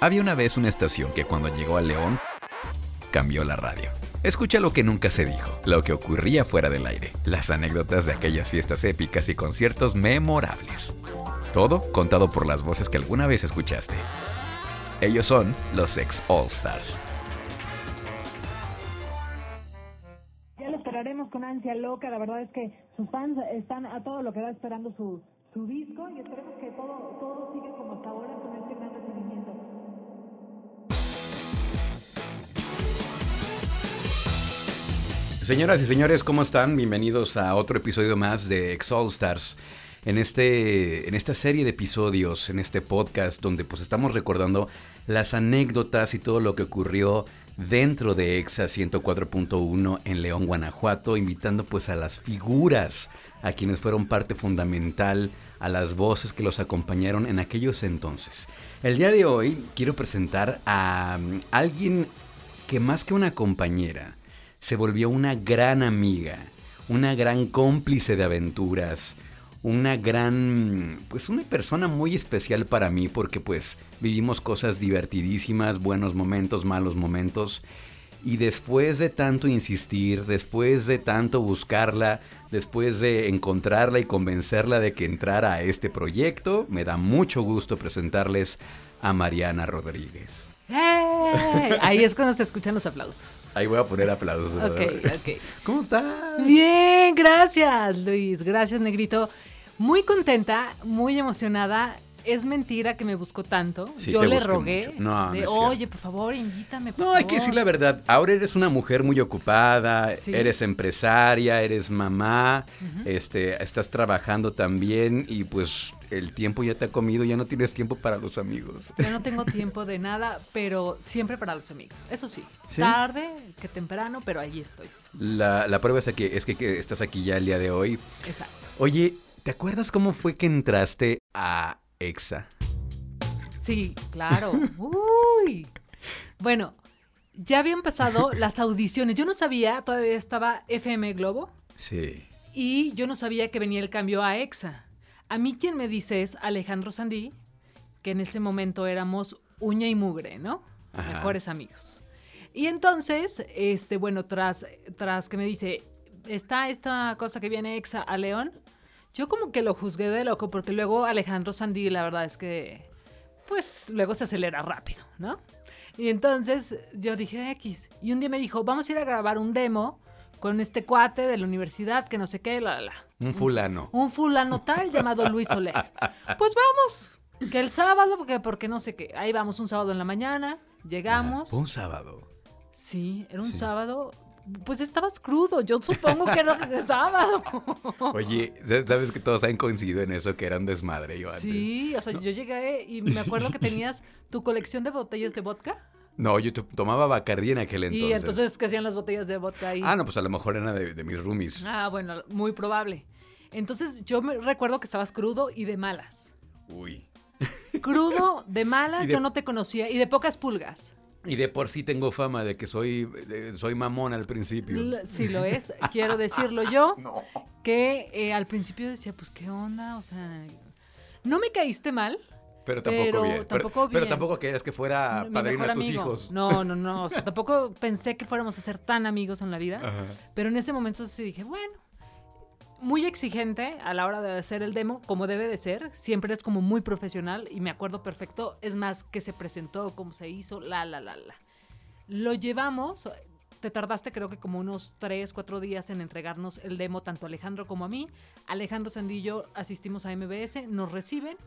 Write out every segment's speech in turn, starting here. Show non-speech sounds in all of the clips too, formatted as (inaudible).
Había una vez una estación que cuando llegó a León cambió la radio. Escucha lo que nunca se dijo, lo que ocurría fuera del aire, las anécdotas de aquellas fiestas épicas y conciertos memorables. Todo contado por las voces que alguna vez escuchaste. Ellos son los ex All Stars. Ya lo esperaremos con ansia loca, la verdad es que sus fans están a todo lo que va esperando su, su disco y esperemos que todo, todo siga como hasta ahora Señoras y señores, ¿cómo están? Bienvenidos a otro episodio más de Ex All Stars. En, este, en esta serie de episodios, en este podcast, donde pues estamos recordando las anécdotas y todo lo que ocurrió dentro de EXA 104.1 en León, Guanajuato, invitando pues a las figuras, a quienes fueron parte fundamental, a las voces que los acompañaron en aquellos entonces. El día de hoy quiero presentar a um, alguien que más que una compañera, se volvió una gran amiga, una gran cómplice de aventuras, una gran, pues una persona muy especial para mí porque pues vivimos cosas divertidísimas, buenos momentos, malos momentos. Y después de tanto insistir, después de tanto buscarla, después de encontrarla y convencerla de que entrara a este proyecto, me da mucho gusto presentarles a Mariana Rodríguez. ¡Eh! Ahí es cuando se escuchan los aplausos. Ahí voy a poner aplausos. Ok, ok. ¿Cómo estás? Bien, gracias Luis, gracias Negrito. Muy contenta, muy emocionada. Es mentira que me buscó tanto. Sí, Yo le rogué. mucho. No, no de, cierto. Oye, por favor, invítame. Por No, hay que favor". decir la verdad. Ahora eres una mujer muy ocupada, Sí. eres empresaria, eres mamá, este, estás trabajando también y pues el tiempo ya te ha comido, ya no tienes tiempo para los amigos. Yo no (laughs) tengo tiempo de nada, pero siempre para los amigos. Eso sí, ¿Sí? tarde que temprano, pero ahí estoy. La, la prueba es que, es que, que estás aquí ya el día de hoy. Exacto. Oye, ¿te acuerdas cómo fue que entraste a EXA? Sí, claro. (laughs) Uy. Bueno, ya había empezado las audiciones. Yo no sabía, todavía estaba FM Globo. Sí. Y yo no sabía que venía el cambio a EXA. A mí quien me dice es Alejandro Sandí, que en ese momento éramos uña y mugre, ¿no? Ajá. Mejores amigos. Y entonces, este, bueno, tras, tras que me dice, está esta cosa que viene EXA a León, yo como que lo juzgué de loco, porque luego Alejandro Sandí, la verdad es que, pues, luego se acelera rápido, ¿no? Y entonces yo dije X. Y un día me dijo, vamos a ir a grabar un demo con este cuate de la universidad, que no sé qué, la, la, la. Un fulano. Un fulano tal llamado Luis Soler. (laughs) Pues vamos, que el sábado, porque, porque no sé qué. Ahí vamos un sábado en la mañana, llegamos. Fue un sábado. Sí, era un Sí. sábado. Pues estabas crudo, yo supongo que era sábado. (laughs) Oye, ¿sabes que todos han coincidido en eso? Que era un desmadre yo antes. Sí, o sea, yo llegué y me acuerdo que tenías tu colección de botellas de vodka. No, yo to- tomaba Bacardí en aquel entonces. Y entonces, ¿qué hacían las botellas de vodka ahí? Ah, no, pues a lo mejor era de, de mis roomies. Ah, bueno, muy probable. Entonces, yo me recuerdo que estabas crudo y de malas. Uy. Crudo, de malas, (laughs) de- yo no te conocía y de pocas pulgas. Y de por sí tengo fama de que soy, de- soy mamón al principio. Si lo (laughs) es, quiero decirlo yo, (laughs) que eh, al principio decía, pues, ¿qué onda? O sea, no me caíste mal. pero tampoco pero bien. Pero- tampoco pero, bien. tampoco querías que fuera padrino a tus amigo. hijos. No, no, no. O sea, tampoco pensé que fuéramos a ser tan amigos en la vida. (laughs) Ajá. Pero en ese momento sí dije, bueno, muy exigente a la hora de hacer el demo, como debe de ser. Siempre es como muy profesional y me acuerdo perfecto. Es más, que se presentó, cómo se hizo, la, la, la, la. Lo llevamos. Te tardaste creo que como unos 3, 4 días en entregarnos el demo tanto Alejandro como a mí. Alejandro Sandillo asistimos a MBS, nos reciben.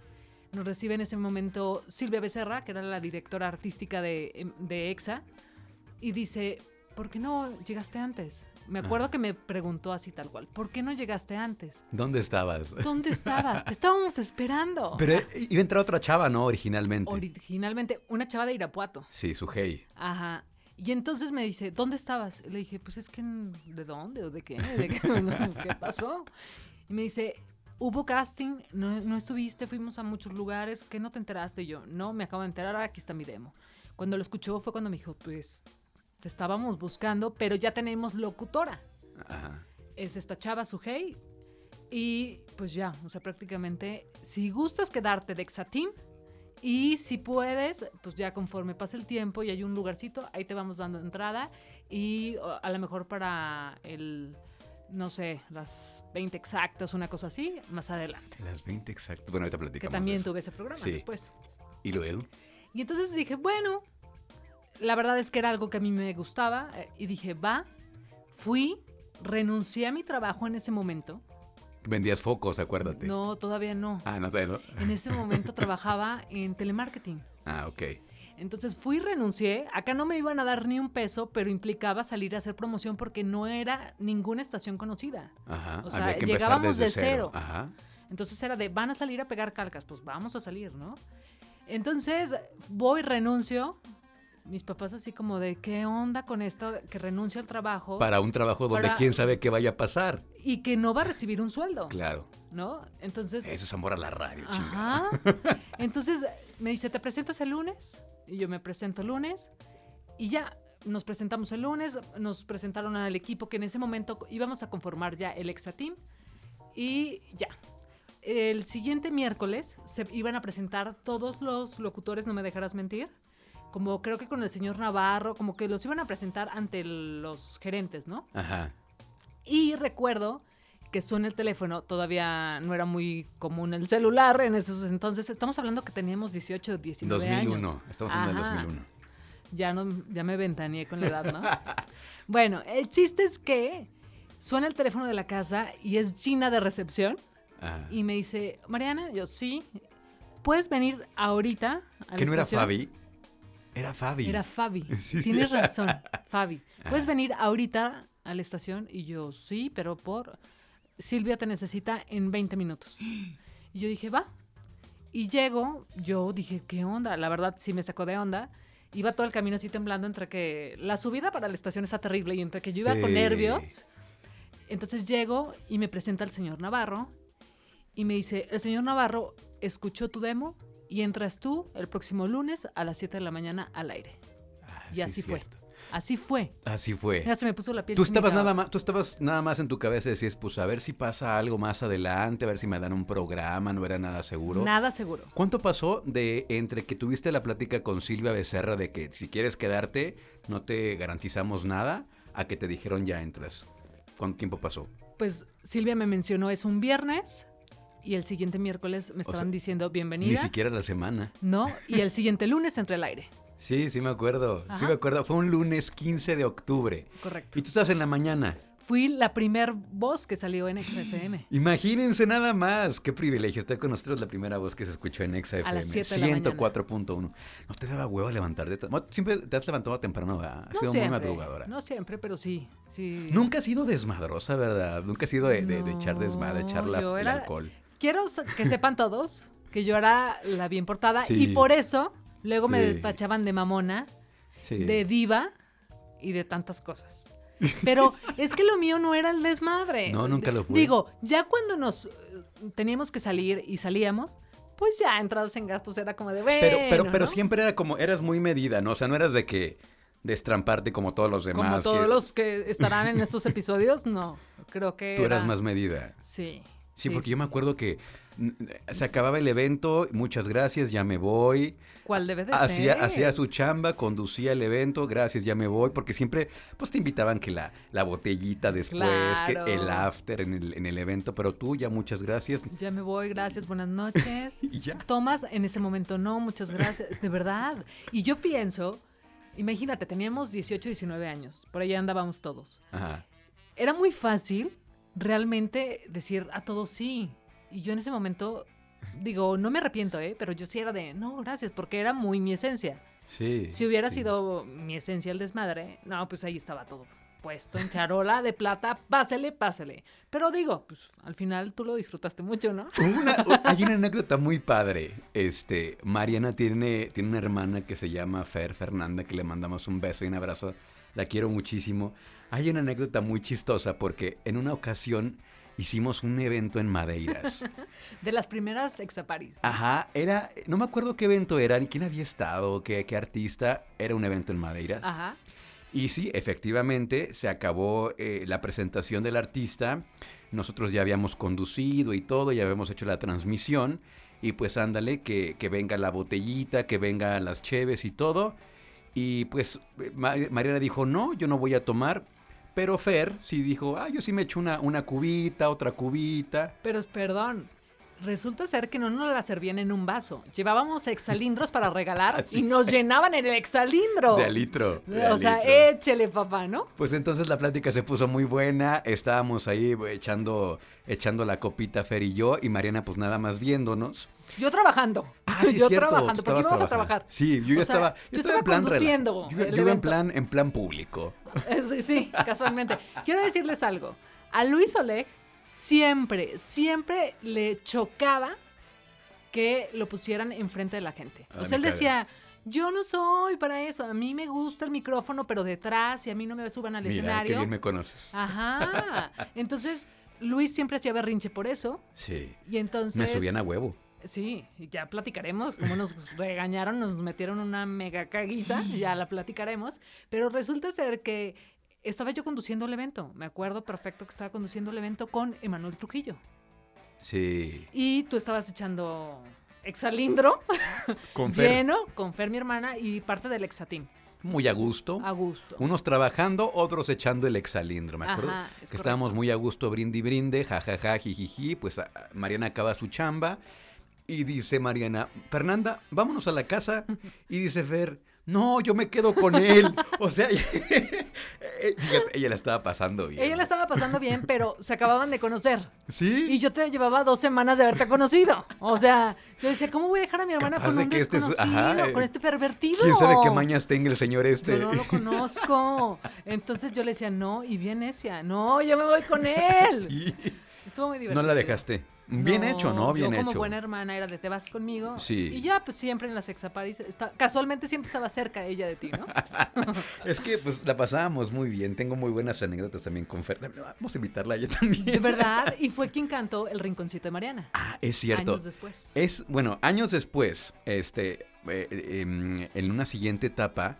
Nos recibe en ese momento Silvia Becerra, que era la directora artística de, de EXA, y dice, ¿por qué no llegaste antes? Me acuerdo que me preguntó así tal cual, ¿por qué no llegaste antes? ¿Dónde estabas? ¿Dónde (laughs) estabas? Te estábamos esperando. Pero iba a entrar otra chava, ¿no? Originalmente. Originalmente, una chava de Irapuato. sí, su hey. Ajá. Y entonces me dice, ¿dónde estabas? Le dije, pues es que, ¿de dónde? ¿O de qué? ¿De qué? (laughs) ¿Qué pasó? Y me dice, hubo casting, no, no estuviste, fuimos a muchos lugares, ¿qué no te enteraste? Y yo, no, me acabo de enterar, aquí está mi demo. Cuando lo escuchó fue cuando me dijo, pues, estábamos buscando, pero ya tenemos locutora. Ajá. Es esta chava, Sujei. Y pues ya, o sea, prácticamente, si gustas quedarte de Exateam Y si puedes, pues ya conforme pase el tiempo y hay un lugarcito, ahí te vamos dando entrada. Y a lo mejor para el, no sé, las 20 exactas, una cosa así, más adelante. Las 20 exactas. Bueno, ahorita Que platicamos. de también eso. tuve ese programa Sí. después. Y luego. Y entonces dije, bueno, la verdad es que era algo que a mí me gustaba. eh, Y dije, va, fui, renuncié a mi trabajo en ese momento. Vendías focos, acuérdate. No, todavía no. Ah, no, todavía no. En ese (laughs) momento trabajaba en telemarketing. Ah, ok. Entonces fui, renuncié. Acá no me iban a dar ni un peso, pero implicaba salir a hacer promoción porque no era ninguna estación conocida. Ajá. O sea, Había que llegábamos desde de cero. Ajá. Entonces era de, van a salir a pegar calcas, pues vamos a salir, ¿no? Entonces voy, renuncio. Mis papás así como de, ¿qué onda con esto? Que renuncio al trabajo Para un trabajo donde Para- quién sabe qué vaya a pasar. y que no va a recibir un sueldo, Claro. ¿no? Entonces... Eso es amor a la radio, chingada. Ajá. (laughs) Entonces me dice, ¿te presentas el lunes? Y yo me presento el lunes. Y ya, nos presentamos el lunes, nos presentaron al equipo que en ese momento íbamos a conformar ya el Exa Team. Y ya. El siguiente miércoles se iban a presentar todos los locutores, no me dejarás mentir. Como creo que con el señor Navarro, como que los iban a presentar ante los gerentes, ¿no? Ajá. Y recuerdo que suena el teléfono, todavía no era muy común el celular en esos entonces. Estamos hablando que teníamos 18, 19 2001. años. Estamos hablando Ajá. del 2001. Ya, no, ya me ventaneé con la edad, ¿no? (laughs) bueno, el chiste es que suena el teléfono de la casa y es Gina de recepción Ajá. y me dice, Mariana, yo sí, ¿puedes venir ahorita a la ¿Que no era estación?" Fabi? Era Fabi. Era Fabi. (laughs) Sí. Tienes razón, Fabi. (laughs) ¿Puedes Ah. venir ahorita a la estación? Y yo, sí, pero por... Silvia te necesita en 20 minutos. (gasps) Y yo dije, va. Y llego, yo dije, ¿qué onda? La verdad sí me sacó de onda. Iba todo el camino así temblando entre que la subida para la estación está terrible y entre que yo iba con nervios. Entonces llego y me presenta el señor Navarro y me dice, el señor Navarro escuchó tu demo y entras tú el próximo lunes a las 7 de la mañana al aire. Ah, Y sí, así fue. Así fue. Así fue. Mira, se me puso la piel. Tú estabas nada más, tú estabas nada más en tu cabeza y decías, pues a ver si pasa algo más adelante, a ver si me dan un programa, no era nada seguro. Nada seguro. ¿Cuánto pasó de entre que tuviste la plática con Silvia Becerra de que si quieres quedarte no te garantizamos nada a que te dijeron ya entras? ¿Cuánto tiempo pasó? Pues Silvia me mencionó, es un viernes y el siguiente miércoles me estaban sea, diciendo Ni bienvenida. siquiera la semana. No, y el (laughs) siguiente lunes entre el aire. Sí, sí me acuerdo. Sí me acuerdo. Fue un lunes 15 de octubre. Correcto. Y tú estás en la mañana. Fui la primer voz que salió en XFM. (gasps) Imagínense nada más. Qué privilegio. Estar con nosotros la primera voz que se escuchó en Exa A las FM. siete de la mañana. 104.1. ¿No te daba hueva levantarte? Siempre te has levantado temprano, ¿verdad? Has No sido muy madrugadora. no siempre, pero sí, sí. Nunca has sido desmadrosa, ¿verdad? Nunca has sido de, de- de echar desmadre, de echar la- el alcohol. Quiero que sepan todos que yo era la bien portada Sí. y por eso luego me Sí. tachaban de mamona, Sí. de diva y de tantas cosas. Pero es que lo mío no era el desmadre. No, nunca lo fue. Digo, ya cuando nos eh, teníamos que salir y salíamos, pues ya entrados en gastos era como de bueno, Pero, pero, pero ¿no? siempre era como, eras muy medida, ¿no? O sea, no eras de que destramparte como todos los demás. como todos que los que estarán en estos episodios, no. Creo que Tú eras era- más medida. Sí. Sí, porque yo me acuerdo que se acababa el evento, muchas gracias, ya me voy. ¿Cuál debe de Hacía, ser? hacía su chamba, conducía el evento, gracias, ya me voy, porque siempre pues te invitaban que la, la botellita después, Claro. que el after en el, en el evento, pero tú ya muchas gracias. Ya me voy, gracias, buenas noches. (laughs) Y ya. Tomás, en ese momento no, muchas gracias, de verdad. Y yo pienso, imagínate, teníamos 18, 19 años, por allá andábamos todos. Ajá. Era muy fácil realmente decir a todos sí. Y yo en ese momento, digo, no me arrepiento, ¿eh? Pero yo sí era de, no, gracias, porque era muy mi esencia. Sí. Si hubiera sí. sido mi esencia el desmadre, no, pues ahí estaba todo puesto en charola de plata, pásele, pásele. Pero digo, pues al final tú lo disfrutaste mucho, ¿no? Una- (laughs) hay una anécdota muy padre. Este, Mariana tiene, tiene una hermana que se llama Fer Fernanda, que le mandamos un beso y un abrazo. La quiero muchísimo. Hay una anécdota muy chistosa porque en una ocasión hicimos un evento en Madeiras. (laughs) De las primeras exaparis. Ajá, era, no me acuerdo qué evento era, ni quién había estado, qué, qué artista. Era un evento en Madeiras. Ajá. Y sí, efectivamente, se acabó eh, la presentación del artista. Nosotros ya habíamos conducido y todo, ya habíamos hecho la transmisión. y pues ándale, que, que venga la botellita, que venga las cheves y todo. Y pues eh, Ma- Mariana dijo, no, yo no voy a tomar. Pero Fer sí dijo, ah, yo sí me echo una, una cubita, otra cubita. Pero perdón, resulta ser que no nos la servían en un vaso. Llevábamos exalindros para regalar (laughs) Así y nos es. llenaban el exalindro. De litro. de O sea, litro. échele, papá, ¿no? Pues entonces la plática se puso muy buena, estábamos ahí eh, echando, echando la copita Fer y yo, y Mariana pues nada más viéndonos. Yo trabajando. Ah, sí, (laughs) yo cierto, trabajando. tú ¿Por qué estabas íbamos a trabajar? Sí, yo ya O sea, estaba, yo estaba en plan conduciendo Yo, iba en plan, en plan público. (laughs) Sí, sí, casualmente. Quiero decirles algo. A Luis Oleg siempre, siempre le chocaba que lo pusieran enfrente de la gente. A O sea, él decía, yo no soy para eso. A mí me gusta el micrófono, pero detrás y a mí no me suban al Mira, qué escenario. bien me conoces. Ajá. (laughs) Entonces, Luis siempre hacía berrinche por eso. Sí, Y entonces... me subían a huevo. Sí, y ya platicaremos cómo nos regañaron, nos metieron una mega caguiza, (laughs) ya la platicaremos, pero resulta ser que estaba yo conduciendo el evento, me acuerdo perfecto que estaba conduciendo el evento con Emanuel Trujillo Sí. y tú estabas echando exalindro (laughs) Con Fer, lleno con Fer, mi hermana, y parte del exatín, muy a gusto. a gusto. Unos trabajando, otros echando el exalindro. Me acuerdo Ajá, que es estábamos muy a gusto, brinde y brinde, jajaja, jijiji. Pues a- a Mariana acaba su chamba y dice Mariana, Fernanda, vámonos a la casa. (laughs) Y dice Fer, no, yo me quedo con él. (laughs) O sea, (laughs) eh, fíjate, ella la estaba pasando bien. Ella la estaba pasando bien, pero se acababan de conocer. Sí. Y yo te llevaba dos semanas de haberte conocido. O sea, yo decía, ¿cómo voy a dejar a mi hermana Capaz con de un que este es- desconocido, ajá, eh, con este pervertido? ¿Quién sabe qué mañas tenga el señor este? Yo no lo conozco. Entonces yo le decía, no, y bien necia. No, yo me voy con él. (laughs) Sí. Estuvo muy divertido. No la dejaste. Bien hecho, ¿no? Bien yo como hecho. buena hermana era de te vas conmigo. Sí. Y ya, pues siempre en las exaparis, está, casualmente siempre estaba cerca ella de ti, ¿no? (laughs) Es que pues la pasábamos muy bien. Tengo muy buenas anécdotas también con Fer. Vamos a invitarla a ella también. De verdad. (laughs) Y fue quien cantó El Rinconcito de Mariana. Ah, es cierto. Años después. Es, bueno, años después, este, eh, em, en una siguiente etapa,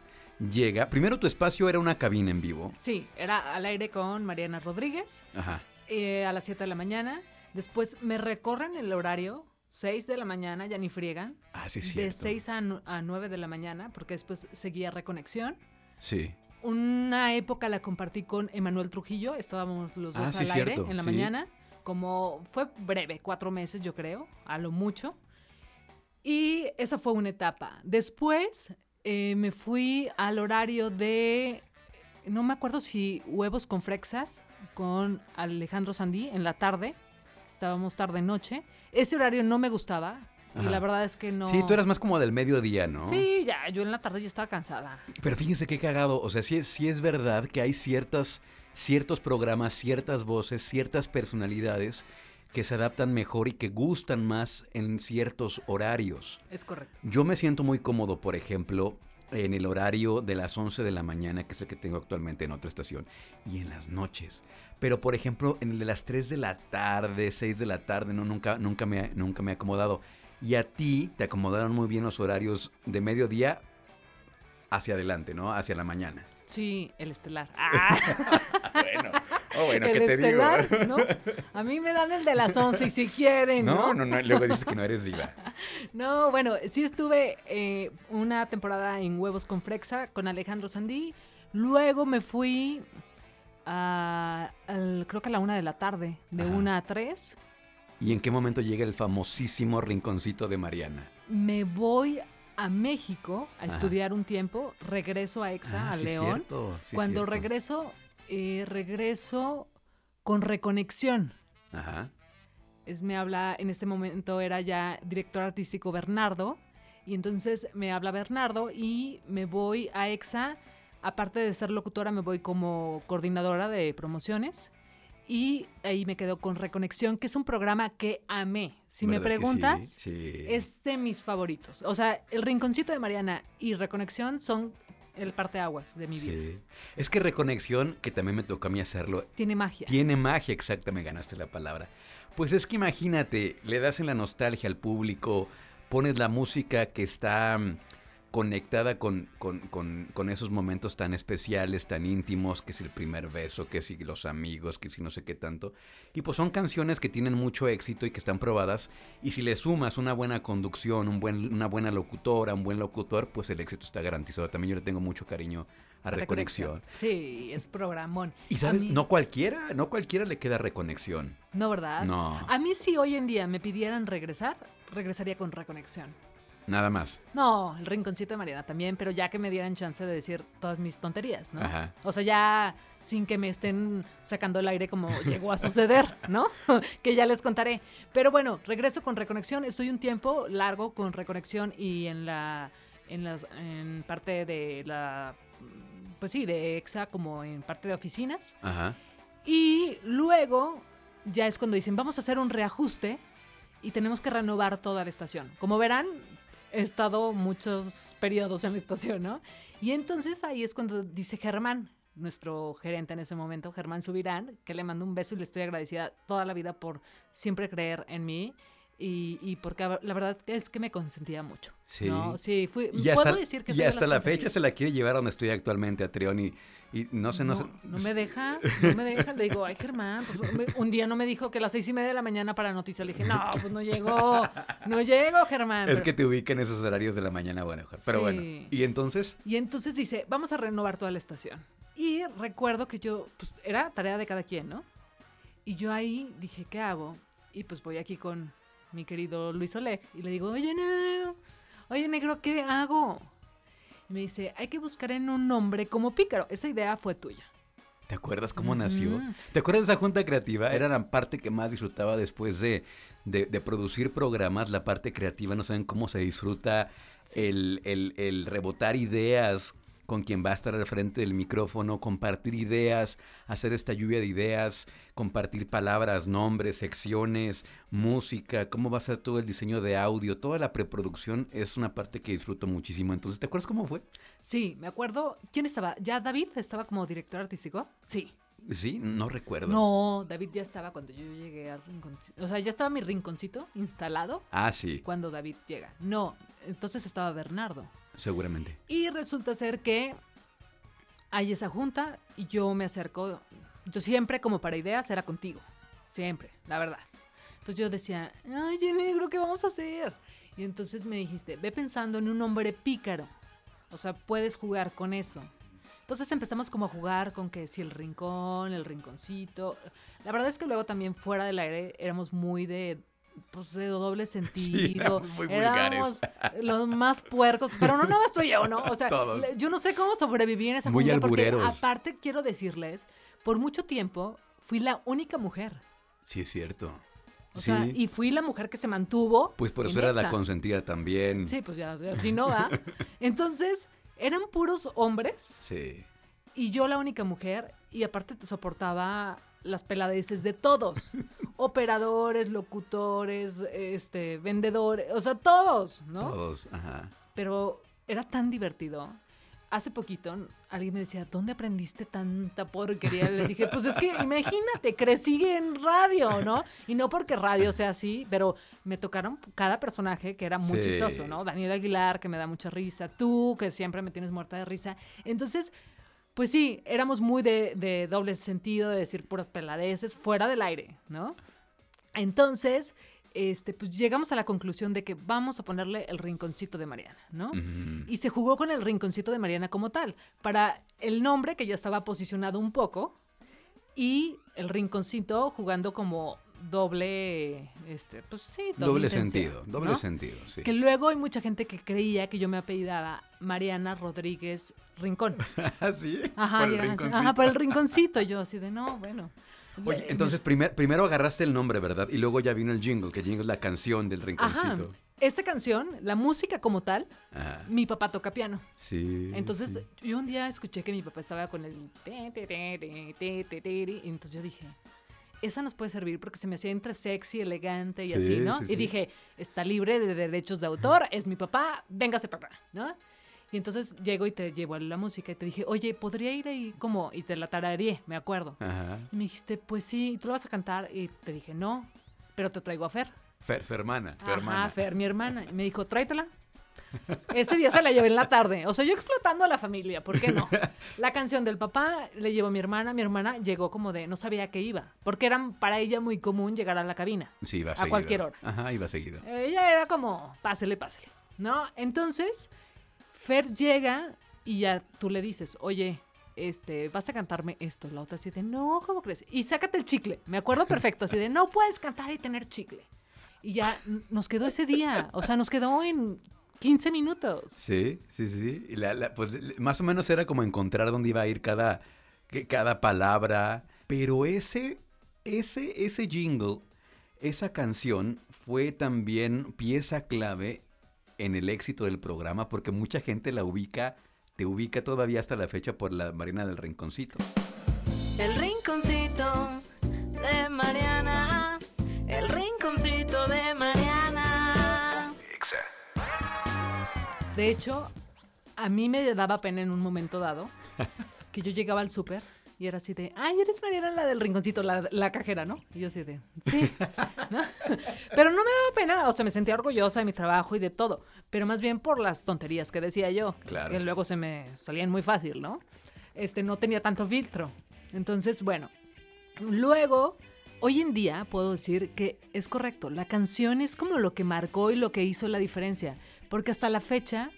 llega. Primero tu espacio era una cabina en vivo. Sí, era al aire con Mariana Rodríguez. Ajá. eh, a las 7 de la mañana. Después me recorren el horario, 6 de la mañana, ya ni friegan. Ah, sí, es de cierto. 6 a, a 9 de la mañana, porque después seguía Reconexión. Sí. Una época la compartí con Emanuel Trujillo, estábamos los dos Ah, sí, al aire cierto, en la sí. mañana. Como fue breve, cuatro meses yo creo, a lo mucho. Y esa fue una etapa. Después eh, me fui al horario de, no me acuerdo si huevos con frexas, con Alejandro Sandí en la tarde. Estábamos tarde noche. Ese horario no me gustaba. Y Ajá. la verdad es que no. Sí, tú eras más como del mediodía, ¿no? Sí, ya, yo en la tarde ya estaba cansada. Pero fíjense qué cagado. O sea, sí, es- sí es verdad que hay ciertas, ciertos programas, ciertas voces, ciertas personalidades que se adaptan mejor y que gustan más en ciertos horarios. Es correcto. Yo me siento muy cómodo, por ejemplo, en el horario de las 11 de la mañana, que es el que tengo actualmente en otra estación, y en las noches. Pero, por ejemplo, en el de las 3 de la tarde, 6 de la tarde, no, nunca, nunca, me, nunca me he acomodado. Y a ti te acomodaron muy bien los horarios de mediodía hacia adelante, ¿no? Hacia la mañana. Sí, el estelar. (laughs) Ah, Bueno, oh, bueno, el ¿qué te estelar, digo? ¿no? A mí me dan el de las 11 y si quieren, No, ¿no? no, no, luego dices que no eres diva. (laughs) No, bueno, sí estuve eh, una temporada en Huevos con Frexa con Alejandro Sandí. Luego me fui a, al- creo que a la una de la tarde, de Ajá. una a tres. ¿Y en qué momento llega el famosísimo rinconcito de Mariana? Me voy a México a Ajá. estudiar un tiempo, regreso a EXA, Ah, a sí, León. cierto, sí, Cuando cierto. regreso, eh, regreso con Reconexión. Ajá. Es, me habla, en este momento era ya director artístico Bernardo, y entonces me habla Bernardo y me voy a EXA, aparte de ser locutora, me voy como coordinadora de promociones, y ahí me quedo con Reconexión, que es un programa que amé. Si me ¿Verdad que preguntas, sí? Sí. es de mis favoritos. O sea, el Rinconcito de Mariana y Reconexión son el parteaguas de mi vida. Sí. Es que Reconexión, que también me tocó a mí hacerlo, Tiene magia. tiene magia, exacta, me ganaste la palabra. Pues es que imagínate, le das en la nostalgia al público, pones la música que está mm, conectada con, con, con, con, esos momentos tan especiales, tan íntimos, que es el primer beso, que si los amigos, que si no sé qué tanto. Y pues son canciones que tienen mucho éxito y que están probadas. Y si le sumas una buena conducción, un buen, una buena locutora, un buen locutor, pues el éxito está garantizado. También yo le tengo mucho cariño a Reconexión. Sí, es programón. Y sabes, no cualquiera, no cualquiera le queda Reconexión. No, ¿verdad? No. A mí si hoy en día me pidieran regresar, regresaría con Reconexión. Nada más. No, el rinconcito de Mariana también, pero ya que me dieran chance de decir todas mis tonterías, ¿no? Ajá. O sea, ya sin que me estén sacando el aire como (laughs) llegó a suceder, ¿no? (laughs) que ya les contaré. Pero bueno, regreso con Reconexión. Estoy un tiempo largo con Reconexión y en la en las en parte de la pues sí, de EXA como en parte de oficinas. Ajá. Y luego ya es cuando dicen, vamos a hacer un reajuste y tenemos que renovar toda la estación. Como verán, estado muchos periodos en la estación, ¿no? Y entonces ahí es cuando dice Germán, nuestro gerente en ese momento, Germán Subirán, que le mando un beso y le estoy agradecida toda la vida por siempre creer en mí y, y, porque la verdad es que me consentía mucho. Sí. ¿no? Sí, fui, y puedo decir que Y hasta la fecha se la quiere llevar a donde estoy actualmente, a Trión, y, no sé, no, sé. No me deja, no me deja. Le digo, ay, Germán, pues un día no me dijo que a las seis y media de la mañana para noticias. Le dije, no, pues no llegó, no llego, Germán. Es que te ubica en esos horarios de la mañana, bueno, pero bueno. ¿Y entonces? Y entonces dice, vamos a renovar toda la estación. Y recuerdo que yo, pues era tarea de cada quien, ¿no? Y yo ahí dije, ¿qué hago? Y pues voy aquí con mi querido Luis Oleg, y le digo, oye, negro, oye, negro, ¿qué hago? Y me dice, hay que buscar en un nombre como pícaro. Esa idea fue tuya. ¿Te acuerdas cómo nació? ¿Te acuerdas de esa junta creativa? Era la parte que más disfrutaba después de, de, producir programas, la parte creativa. No saben cómo se disfruta el, el, el rebotar ideas, con quien va a estar al frente del micrófono, compartir ideas, hacer esta lluvia de ideas, compartir palabras, nombres, secciones, música, cómo va a ser todo el diseño de audio, toda la preproducción es una parte que disfruto muchísimo. Entonces, ¿te acuerdas cómo fue? Sí, me acuerdo. ¿Quién estaba? ¿Ya David estaba como director artístico? Sí. Sí, no recuerdo. No, David ya estaba cuando yo llegué al rinconcito. O sea, ya estaba mi rinconcito instalado. Ah, sí. Cuando David llega. No, entonces estaba Bernardo. Seguramente. Y resulta ser que hay esa junta y yo me acerco. Yo siempre, como para ideas, era contigo. Siempre, la verdad. Entonces yo decía, ay, negro, ¿qué vamos a hacer? Y entonces me dijiste, ve pensando en un hombre pícaro. O sea, puedes jugar con eso. Entonces empezamos como a jugar con que si el rincón, el rinconcito. La verdad es que luego también fuera del aire éramos muy de pues de doble (laughs) sentido. muy Éramos los más puercos, pero no nada más tú y yo, ¿no? O sea, (laughs) yo no sé cómo sobrevivir en esa muy porque aparte quiero decirles, por mucho tiempo fui la única mujer. Sí, es cierto. O sea, y fui la mujer que se mantuvo. Pues por eso era la consentida también. Sí, pues ya, así no (laughs) va. Entonces, eran puros hombres. Sí. Y yo la única mujer, y aparte te soportaba las peladeces de todos. (laughs) Operadores, locutores, este, vendedores, o sea, todos, ¿no? Todos, ajá. Pero era tan divertido. Hace poquito alguien me decía, ¿dónde aprendiste tanta porquería? Les dije, pues es que imagínate, crecí en radio, ¿no? Y no porque radio sea así, pero me tocaron cada personaje que era muy chistoso, ¿no? Daniel Aguilar, que me da mucha risa, tú, que siempre me tienes muerta de risa. Entonces, pues sí, éramos muy de, doble sentido, de decir puras peladeces, fuera del aire, ¿no? Entonces, este, pues llegamos a la conclusión de que vamos a ponerle el rinconcito de Mariana, ¿no? Y se jugó con el rinconcito de Mariana como tal, para el nombre que ya estaba posicionado un poco y el rinconcito jugando como doble, este, pues sí, doble, sentido, doble sentido, sí. Que luego hay mucha gente que creía que yo me apellidaba Mariana Rodríguez Rincón. (laughs) ¿Ah, sí? Ajá, por el ajá, por el rinconcito. Yo así de, no, bueno. Oye, entonces primero agarraste el nombre, ¿verdad? Y luego ya vino el jingle, que jingle es la canción del rinconcito. Ajá. Esa canción, la música como tal, mi papá toca piano. Sí. Entonces, yo un día escuché que mi papá estaba con el... Y entonces yo dije, esa nos puede servir porque se me hacía entre sexy, elegante y así, ¿no? y dije, está libre de derechos de autor, es mi papá, véngase papá, ¿no? Y entonces llego y te llevo a la música y te dije, oye, ¿podría ir ahí como? Y te la tarareé, me acuerdo. Y me dijiste, pues sí, ¿y tú lo vas a cantar? Y te dije, no, pero te traigo a Fer. Fer, su hermana, tu Ajá, hermana. Fer, mi hermana. Y me dijo, tráetela. Ese día se la llevé en la tarde. O sea, yo explotando a la familia, ¿por qué no? La canción del papá le llevó a mi hermana. Mi hermana llegó como de no sabía que iba. Porque era para ella muy común llegar a la cabina. Sí, iba A seguido. cualquier hora. Ajá, iba seguido. Ella era como, pásele, pásele. ¿No? Entonces, Fer llega y ya tú le dices, oye, este, vas a cantarme esto. La otra así de, no, ¿cómo crees? Y sácate el chicle. Me acuerdo perfecto, así de, no puedes cantar y tener chicle. Y ya nos quedó ese día. O sea, nos quedó en 15 minutos. Sí, sí, sí. Y la- la- pues, más o menos era como encontrar dónde iba a ir cada, que- cada palabra. Pero ese, ese, ese jingle, esa canción fue también pieza clave en el éxito del programa porque mucha gente la ubica, te ubica todavía hasta la fecha por la Marina del Rinconcito. El rinconcito de Mariana. El rinconcito de Mariana. De hecho, a mí me daba pena en un momento dado que yo llegaba al súper y era así de, ay, eres Mariana la del rinconcito, la, la cajera, ¿no? Y yo así de, sí. ¿no? (laughs) Pero no me daba pena, o sea, me sentía orgullosa de mi trabajo y de todo, pero más bien por las tonterías que decía yo, Claro. que luego se me salían muy fácil, ¿no? Este, no tenía tanto filtro. Entonces, bueno, luego, hoy en día puedo decir que es correcto, la canción es como lo que marcó y lo que hizo la diferencia, porque hasta la fecha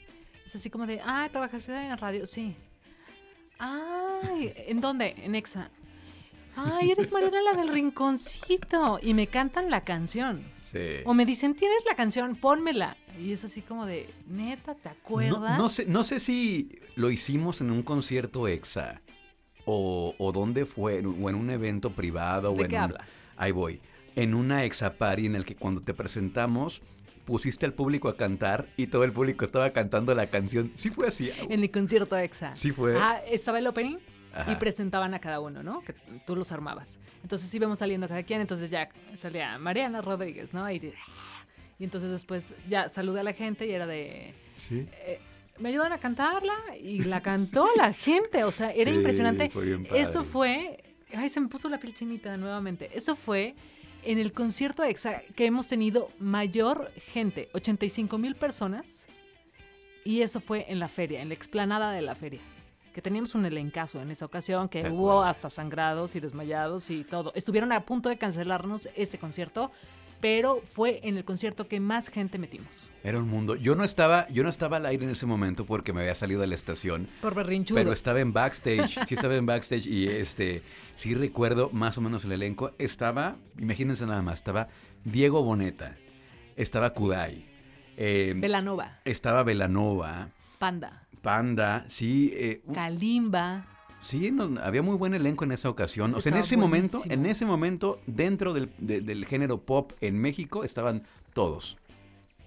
es así como de, ah, ¿trabajaste en radio? Sí. Ay, ¿en dónde? En Exa. Ay, eres Mariana la del rinconcito. Y me cantan la canción. Sí. O me dicen, ¿tienes la canción? Pónmela. Y es así como de, neta, ¿te acuerdas? No, no sé, no sé si lo hicimos en un concierto exa o, o dónde fue, o en un evento privado. o ¿De en qué un- hablas? Ahí voy. En una exa party en el que cuando te presentamos pusiste al público a cantar y todo el público estaba cantando la canción. Sí fue así. En el concierto Exa. Sí fue. Ah, estaba el opening Ajá. y presentaban a cada uno, ¿no? Que tú los armabas. Entonces íbamos saliendo cada quien, entonces ya salía Mariana Rodríguez, ¿no? Y, y entonces después ya saludé a la gente y era de... Sí. eh, me ayudan a cantarla y la (laughs) cantó la gente, o sea, era Sí, impresionante. fue. Eso fue, ay, se me puso la piel chinita nuevamente. Eso fue en el concierto EXA que hemos tenido mayor gente, 85 mil personas, y eso fue en la feria, en la explanada de la feria. Que teníamos un elencazo en esa ocasión, que De hubo acuerdo. hasta sangrados y desmayados y todo. Estuvieron a punto de cancelarnos ese concierto, pero fue en el concierto que más gente metimos. Era un mundo. Yo no estaba, yo no estaba al aire en ese momento porque me había salido de la estación. Por berrinchudo. Pero estaba en backstage, sí estaba en backstage y este, sí recuerdo más o menos el elenco. Estaba, imagínense nada más, estaba Diego Boneta, estaba Kudai, eh, Velanova, estaba Velanova, Panda, Panda, sí, eh, Kalimba. Sí, no, había muy buen elenco en esa ocasión. O sea, en ese momento, en ese momento, dentro del, de- del género pop en México estaban todos.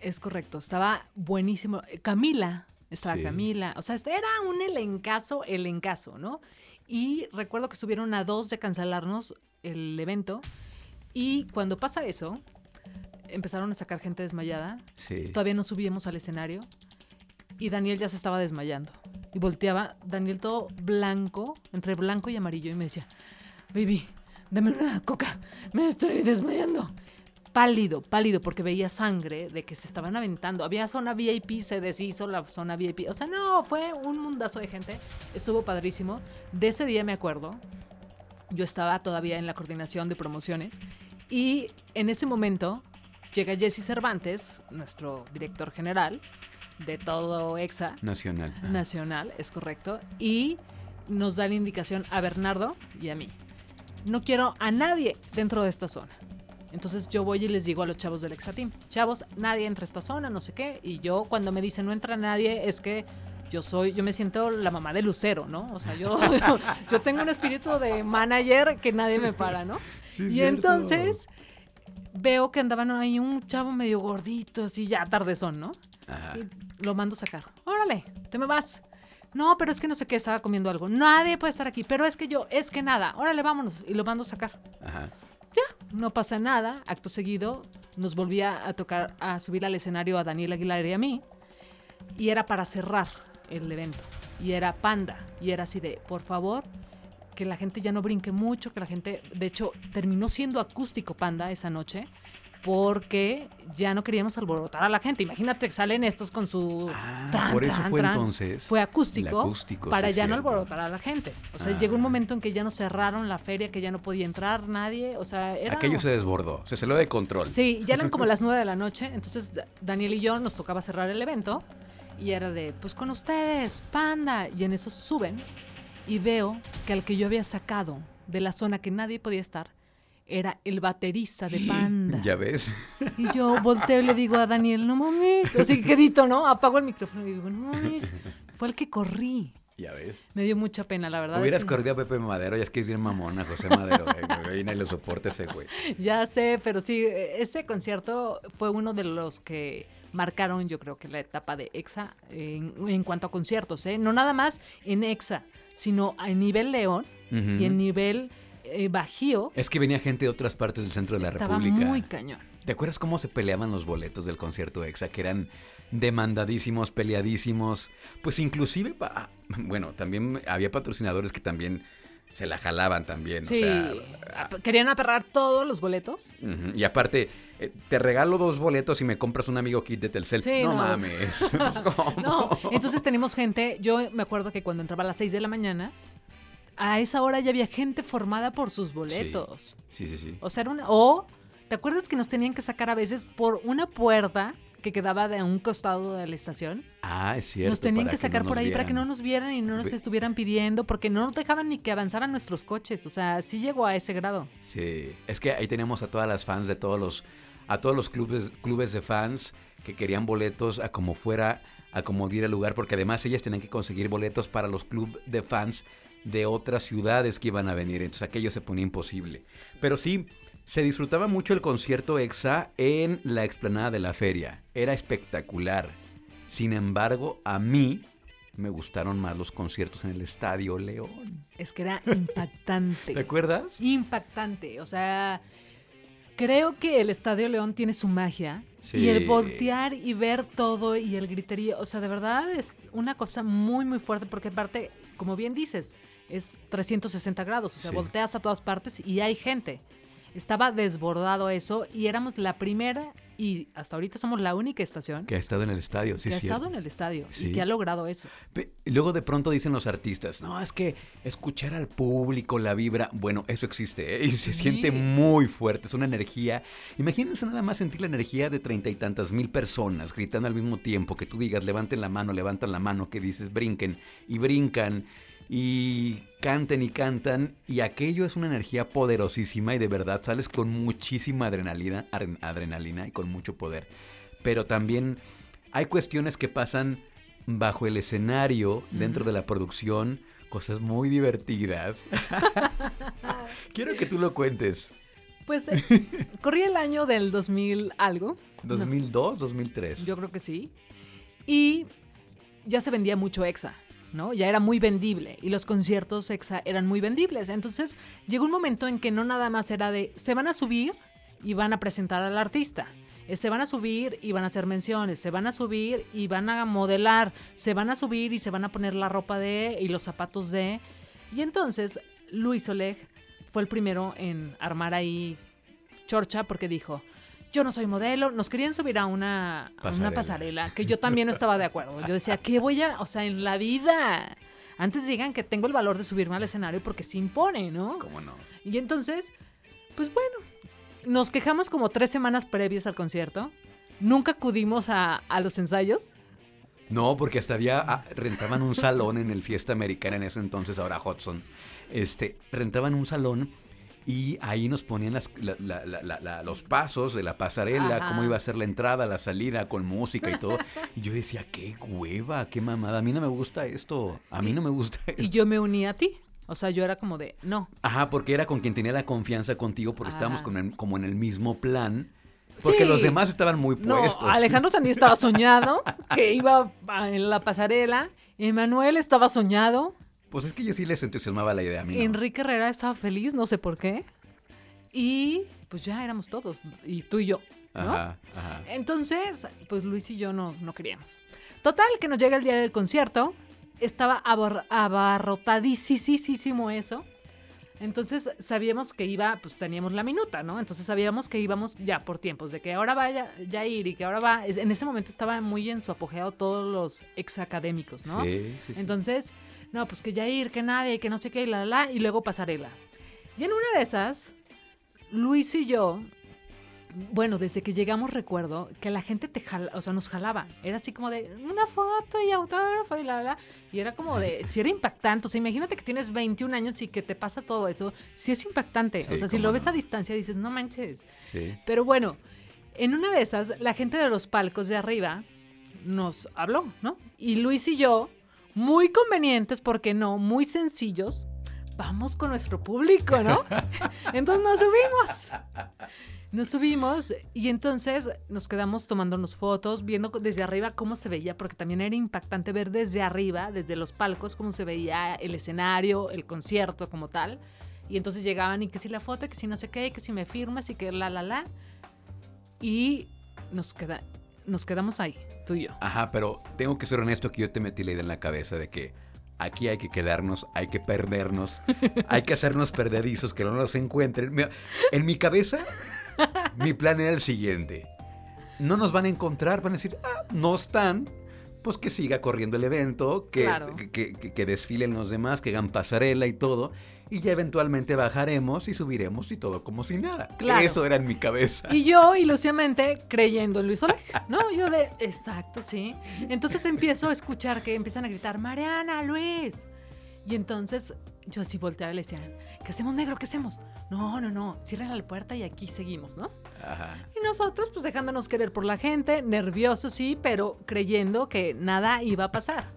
Es correcto, estaba buenísimo. Camila, estaba Sí. Camila. O sea, este era un elencazo, elencazo, ¿no? Y recuerdo que estuvieron a dos de cancelarnos el evento. Y cuando pasa eso, empezaron a sacar gente desmayada. Sí. Todavía no subíamos al escenario. Y Daniel ya se estaba desmayando. Y volteaba, Daniel todo blanco, entre blanco y amarillo. Y me decía, baby, dame una coca, me estoy desmayando. Pálido, pálido, porque veía sangre de que se estaban aventando. Había zona VIP, se deshizo la zona VIP. O sea, no, fue un mundazo de gente. Estuvo padrísimo. De ese día me acuerdo. Yo estaba todavía en la coordinación de promociones. Y en ese momento llega Jesse Cervantes, nuestro director general de todo EXA Nacional. Nacional, es correcto, y nos da la indicación a Bernardo y a mí. No quiero a nadie dentro de esta zona. Entonces yo voy y les digo a los chavos del Exateam, chavos, nadie entra a esta zona, no sé qué, y yo cuando me dicen no entra nadie es que yo soy, yo me siento la mamá de Lucero, ¿no? O sea, yo, yo, (laughs) yo tengo un espíritu de manager que nadie me para, ¿no? Sí, y cierto. entonces veo que andaban ahí un chavo medio gordito, así ya tardezón, ¿no? Ajá. Y lo mando sacar. Órale, te me vas. No, pero es que no sé qué, estaba comiendo algo. Nadie puede estar aquí, pero es que yo, es que nada. Órale, vámonos. Y lo mando sacar. Ajá. No pasa nada. Acto seguido, nos volvía a tocar, a subir al escenario a Daniel Aguilar y a mí. Y era para cerrar el evento. Y era panda. Y era así de, por favor, que la gente ya no brinque mucho, que la gente, de hecho, terminó siendo acústico panda esa noche. Porque ya no queríamos alborotar a la gente. Imagínate, salen estos con su... Ah, tran, por eso tran, fue tran. entonces Fue acústico, acústico, para ya no alborotar a la gente. O sea, Ah. llegó un momento en que ya nos cerraron la feria, que ya no podía entrar nadie. O sea, era... Aquello se desbordó, se salió de control. Sí, ya eran como (laughs) las nueve de la noche, entonces Da- Daniel y yo nos tocaba cerrar el evento y era de, pues con ustedes, panda. Y en eso suben y veo que al que yo había sacado de la zona que nadie podía estar era el baterista de panda. ¿Ya ves? Y yo volteo y le digo a Daniel, no mames. Así que grito, ¿no? Apago el micrófono y digo, no mames. Fue el que corrí. ¿Ya ves? Me dio mucha pena, la verdad. es Hubieras que- corrido a Pepe Madero, ya es que es bien mamona, José Madero. eh, y nadie lo soporta ese güey. (laughs) Ya sé, pero sí, ese concierto fue uno de los que marcaron, yo creo que la etapa de EXA en, en cuanto a conciertos, ¿eh? No nada más en EXA, sino a nivel León y en nivel eh, Bajío. Es que venía gente de otras partes del centro de la estaba República. muy cañón. ¿Te acuerdas cómo se peleaban los boletos del concierto EXA? Que eran demandadísimos, peleadísimos. Pues inclusive, pa- bueno, también había patrocinadores que también se la jalaban también. Sí, O sea, ap- querían aperrar todos los boletos. Y aparte, eh, te regalo dos boletos y me compras un amigo kit de Telcel. Sí, no, no. mames. (laughs) (laughs) ¿cómo? No, entonces tenemos gente, yo me acuerdo que cuando entraba a las 6 de la mañana, a esa hora ya había gente formada por sus boletos. Sí, sí, sí. O sea, era una. O, ¿te acuerdas que nos tenían que sacar a veces por una puerta que quedaba de un costado de la estación? Ah, es cierto. nos tenían que sacar no por ahí para que no nos vieran y no nos estuvieran pidiendo, porque no nos dejaban ni que avanzaran nuestros coches. O sea, sí llegó a ese grado. Sí, es que ahí teníamos a todas las fans de todos los, a todos los clubes, clubes de fans que querían boletos a como fuera, a como diera lugar, porque además ellas tenían que conseguir boletos para los clubes de fans de otras ciudades que iban a venir, entonces aquello se ponía imposible. Pero sí, se disfrutaba mucho el concierto EXA en la explanada de la feria, era espectacular. Sin embargo, a mí me gustaron más los conciertos en el Estadio León. Es que era impactante. (laughs) ¿Te acuerdas? impactante. O sea, creo que el Estadio León tiene su magia. Sí. Y el voltear y ver todo y el griterío, o sea, de verdad es una cosa muy, muy fuerte porque aparte, como bien dices, es 360 grados, o sea, Sí. volteas a todas partes y hay gente. Estaba desbordado eso y éramos la primera y hasta ahorita somos la única estación Que ha estado en el estadio, sí, que ha estado en el estadio Sí. y que ha logrado eso. Luego de pronto dicen los artistas, no, es que escuchar al público, la vibra, bueno, eso existe ¿eh? y se Sí. siente muy fuerte, es una energía. Imagínense nada más sentir la energía de treinta y tantas mil personas gritando al mismo tiempo, que tú digas, levanten la mano, levantan la mano, que dices, brinquen y brincan y canten y cantan y aquello es una energía poderosísima y de verdad sales con muchísima adrenalina, adren- adrenalina y con mucho poder. Pero también hay cuestiones que pasan bajo el escenario, dentro de la producción, cosas muy divertidas. (laughs) Quiero que tú lo cuentes. Pues eh, corrí el año del 2000 algo. No, ¿2002, 2003? Yo creo que sí. Y ya se vendía mucho EXA, ¿no? Ya era muy vendible y los conciertos EXA eran muy vendibles. Entonces llegó un momento en que no nada más era de, se van a subir y van a presentar al artista. Eh, Se van a subir y van a hacer menciones, se van a subir y van a modelar, se van a subir y se van a poner la ropa de y los zapatos de. Y entonces Luis Oleg fue el primero en armar ahí chorcha porque dijo, yo no soy modelo, nos querían subir a una, a una Pasarela. pasarela, que yo también no estaba de acuerdo. Yo decía, ¿qué voy a, o sea, en la vida? Antes digan que tengo el valor de subirme al escenario porque se impone, ¿no? ¿Cómo no? Y entonces, pues bueno, nos quejamos como tres semanas previas al concierto. Nunca acudimos a, a los ensayos. No, porque hasta había, ah, rentaban un salón en el Fiesta Americana en ese entonces, ahora Hudson. Este, rentaban un salón y ahí nos ponían las- la- la- la- la- la- los pasos de la pasarela, Ajá. cómo iba a ser la entrada, la salida, con música y todo. Y yo decía, qué hueva, qué mamada, a mí no me gusta esto, a mí no me gusta esto. Y yo me uní a ti. O sea, yo era como de, no. Ajá, porque era con quien tenía la confianza contigo, porque estábamos Ajá. con el- como en el mismo plan. Porque Sí. los demás estaban muy No, puestos. Alejandro (laughs) Sandí estaba soñado que iba en la pasarela. Emanuel estaba soñado. Pues es que yo sí les entusiasmaba la idea a mí. no. Enrique Herrera estaba feliz, no sé por qué. Y pues ya éramos todos, y tú y yo, ¿no? Ajá, ajá. Entonces, pues Luis y yo no, no queríamos. Total, que nos llega el día del concierto. Estaba abar- abarrotadísimo eso. Entonces sabíamos que iba, pues teníamos la minuta, ¿no? Entonces sabíamos que íbamos ya por tiempos, de que ahora vaya ya ir y que ahora va. En ese momento estaba muy en su apogeo todos los exacadémicos, ¿no? Sí, sí, sí. Entonces, no, pues que ya ir, que nadie, que no sé qué, y la, la, la, y luego pasarela. Y en una de esas, Luis y yo, bueno, desde que llegamos recuerdo que la gente te jala, o sea, nos jalaba. Era así como de una foto y autógrafo y la, la. Y era como de, si era impactante. O sea, imagínate que tienes 21 años y que te pasa todo eso. Si es impactante. Sí, o sea, si lo ves a distancia dices, no manches. Sí. Pero bueno, en una de esas, la gente de los palcos de arriba nos habló, ¿no? Y Luis y yo, muy convenientes, porque no, muy sencillos, vamos con nuestro público, ¿no? (laughs) Entonces nos subimos. Nos subimos y entonces nos quedamos tomándonos fotos, viendo desde arriba cómo se veía, porque también era impactante ver desde arriba, desde los palcos, cómo se veía el escenario, el concierto como tal. Y entonces llegaban y que si la foto, que si no sé qué, que si me firmas y que la, la, la. Y nos, queda, nos quedamos ahí, tú y yo. Ajá, pero tengo que ser honesto que yo te metí la idea en la cabeza de que aquí hay que quedarnos, hay que perdernos, (laughs) hay que hacernos perdedizos, que no nos encuentren. En mi cabeza, mi plan era el siguiente. No nos van a encontrar, van a decir, ah, no están. Pues que siga corriendo el evento, que, Claro. que, que- que- que desfilen los demás, que hagan pasarela y todo. Y ya eventualmente bajaremos y subiremos y todo como si nada. Claro. Eso era en mi cabeza. Y yo, ilusivamente, creyendo en Luis Oleg, ¿no? Yo de, exacto, sí. Entonces empiezo a escuchar que empiezan a gritar, Mariana, Luis. Y entonces yo así volteaba y le decía, ¿qué hacemos, negro? ¿Qué hacemos? No, no, no, cierran la puerta y aquí seguimos, ¿no? Ajá. Y nosotros, pues dejándonos querer por la gente, nerviosos, sí, pero creyendo que nada iba a pasar.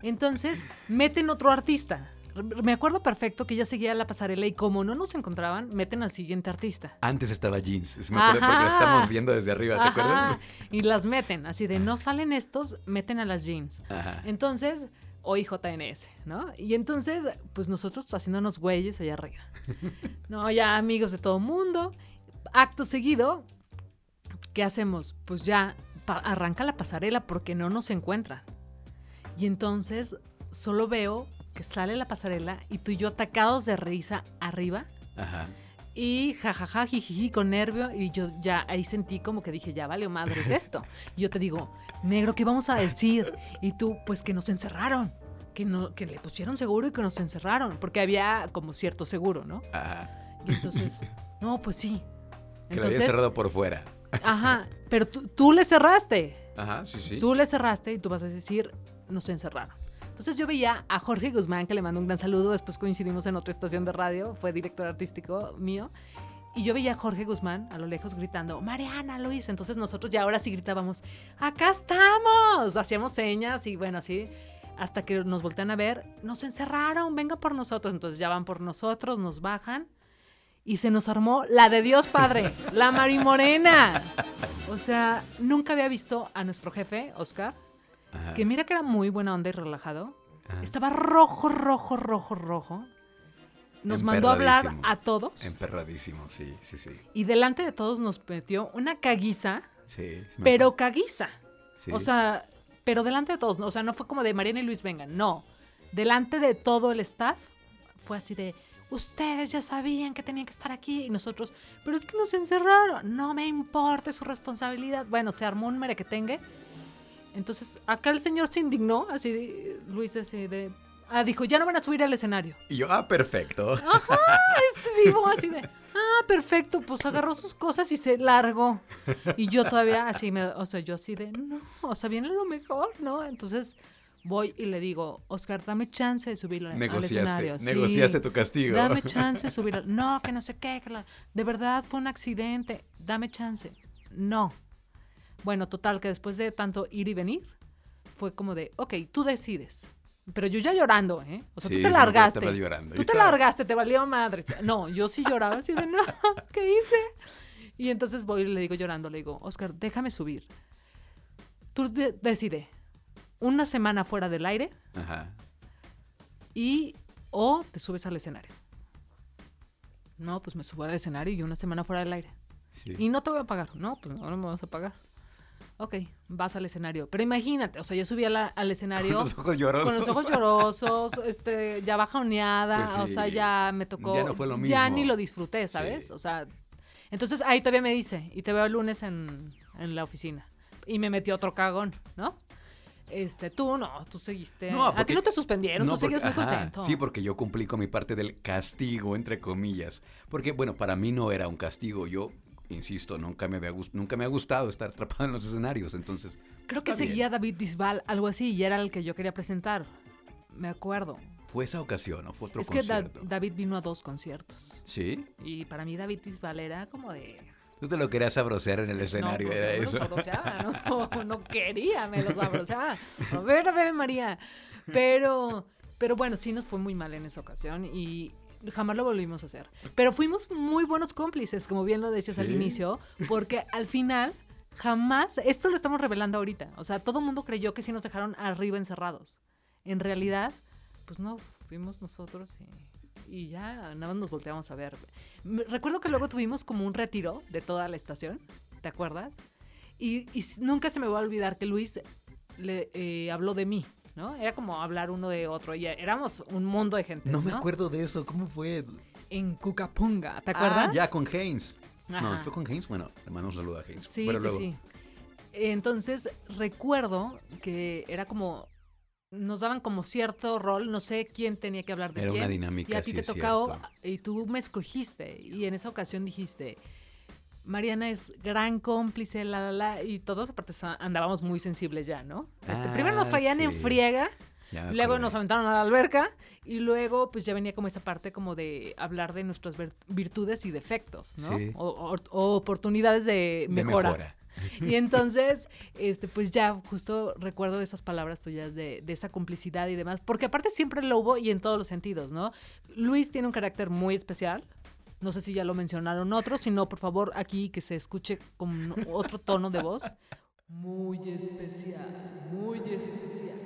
Entonces, meten otro artista. Me acuerdo perfecto que ya seguía la pasarela y como no nos encontraban, meten al siguiente artista. Antes estaba Jeans. Me acuerdo porque la estamos viendo desde arriba, ¿te Ajá, acuerdas? Y las meten, así de no salen estos, meten a las jeans. Ajá. Entonces, hoy JNS, ¿no? Y entonces, pues nosotros haciéndonos güeyes allá arriba. (laughs) No, ya amigos de todo mundo. Acto seguido, ¿qué hacemos? Pues ya arranca la pasarela porque no nos encuentran. Y entonces solo veo que sale la pasarela y tú y yo atacados de risa arriba. Ajá. Y jajaja, jijiji, con nervio. Y yo ya ahí sentí como que dije, ya vale, madre, es (laughs) esto. Y yo te digo, negro, ¿qué vamos a decir? Y tú, pues que nos encerraron. Que, no, que le pusieron seguro y que nos encerraron. Porque había como cierto seguro, ¿no? Ajá. Y entonces, (laughs) no, pues sí. Que lo había cerrado por fuera. ajá, pero tú, tú le cerraste. Ajá, sí, sí. Tú le cerraste y tú vas a decir, nos encerraron. Entonces yo veía a Jorge Guzmán, que le mando un gran saludo, después coincidimos en otra estación de radio, fue director artístico mío, y yo veía a Jorge Guzmán a lo lejos gritando, Mariana, Luis, entonces nosotros ya ahora sí gritábamos, acá estamos, hacíamos señas y bueno, así, hasta que nos voltean a ver, nos encerraron, venga por nosotros, entonces ya van por nosotros, nos bajan. Y se nos armó la de Dios Padre, la Marimorena. O sea, nunca había visto a nuestro jefe, Oscar, Ajá. que mira que era muy buena onda y relajado. Ajá. Estaba rojo, rojo, rojo, rojo. Nos mandó a hablar a todos Emperradísimo, sí, sí, sí. y delante de todos nos metió una caguiza, Sí, pero caguiza. Sí. O sea, pero delante de todos. O sea, no fue como de Mariana y Luis vengan, no. Delante de todo el staff fue así de, ustedes ya sabían que tenían que estar aquí y nosotros, pero es que nos encerraron. No me importa su responsabilidad. Bueno, se armó un merequetengue. Entonces, acá el señor se indignó, así, Luis, así de... Ah, dijo, ya no van a subir al escenario. Y yo, ah, perfecto. Ajá, este dijo así de, ah, perfecto, pues agarró sus cosas y se largó. Y yo todavía así, me, o sea, yo así de, no, o sea, viene lo mejor, ¿no? Entonces voy y le digo, Oscar, dame chance de subir al, al negociaste, escenario. Sí, negociaste tu castigo. Dame (laughs) chance de subir al... No, que no sé qué, que la- de verdad fue un accidente, dame chance. No. Bueno, total, que después de tanto ir y venir, fue como de, ok, tú decides. Pero yo ya llorando, ¿eh? O sea, Sí, tú te largaste. estabas llorando. Tú te estaba- largaste, te valió madre. No, yo sí lloraba así de, no, (laughs) ¿qué hice? Y entonces voy y le digo llorando, le digo, Oscar, déjame subir. Tú de- decide, una semana fuera del aire Ajá. y o te subes al escenario. No, pues me subo al escenario y una semana fuera del aire. Sí. Y no te voy a pagar. No, pues no, no me vas a pagar. Ok, vas al escenario. Pero imagínate, o sea, yo subí la- al escenario Con los ojos llorosos. con los ojos llorosos, este, ya bajoneada, Pues o sea, ya me tocó. Ya no fue lo Ya mismo. ni lo disfruté, ¿sabes? Sí. O sea, entonces ahí todavía me dice, y te veo el lunes en, en la oficina. Y me metió otro cagón, ¿no? Este, tú no, tú seguiste. No, a ti porque- no te suspendieron, No, tú seguías muy porque- ajá, contento. Sí, porque yo cumplí con mi parte del castigo, entre comillas. Porque, bueno, para mí no era un castigo. Yo, insisto, nunca me había, nunca me ha gustado estar atrapado en los escenarios. Entonces, Creo que bien. seguía David Bisbal, algo así, y era el que yo quería presentar. Me acuerdo. ¿Fue esa ocasión o fue otro es que Da- concierto? David vino a dos conciertos. ¿Sí? Y para mí David Bisbal era como de... Tú te lo querías sabrosear en el escenario, no, era no me eso. Lo sabroseaba, no, (laughs) no, no quería, me lo sabroseaba. A ver, a ver, María. Pero, pero bueno, sí nos fue muy mal en esa ocasión y jamás lo volvimos a hacer. Pero fuimos muy buenos cómplices, como bien lo decías al inicio, porque al final jamás, esto lo estamos revelando ahorita, o sea, todo el mundo creyó que sí nos dejaron arriba encerrados. En realidad, pues no, fuimos nosotros y, y ya nada más nos volteamos a ver. Recuerdo que luego tuvimos como un retiro de toda la estación, ¿te acuerdas? Y, nunca se me va a olvidar que Luis le eh, habló de mí, ¿no? Era como hablar uno de otro y éramos un mundo de gente. No me acuerdo de eso, ¿cómo fue? En Cucapunga, ¿te acuerdas? Ah, ya con Haynes. Ajá. No, fue con Haynes. Bueno, le mando un saludo a Haynes. Sí, Pero sí, luego, sí. Entonces, recuerdo que era como. Nos daban como cierto rol, no sé quién tenía que hablar de Era quién. una dinámica, Y a ti sí te cierto. y tú me escogiste. Y en esa ocasión dijiste, Mariana es gran cómplice, la, la, la. Y todos, aparte, andábamos muy sensibles ya, ¿no? Este, Ah, primero nos traían en friega. Luego nos aventaron a la alberca y luego pues ya venía como esa parte como de hablar de nuestras vir- virtudes y defectos, ¿no? Sí. O, o- o oportunidades de mejora. Y entonces, este, pues ya justo recuerdo esas palabras tuyas de, de esa complicidad y demás, porque aparte siempre lo hubo y en todos los sentidos, ¿no? Luis tiene un carácter muy especial. No sé si ya lo mencionaron otros, si no, por favor, aquí que se escuche con otro tono de voz. Muy especial, muy especial.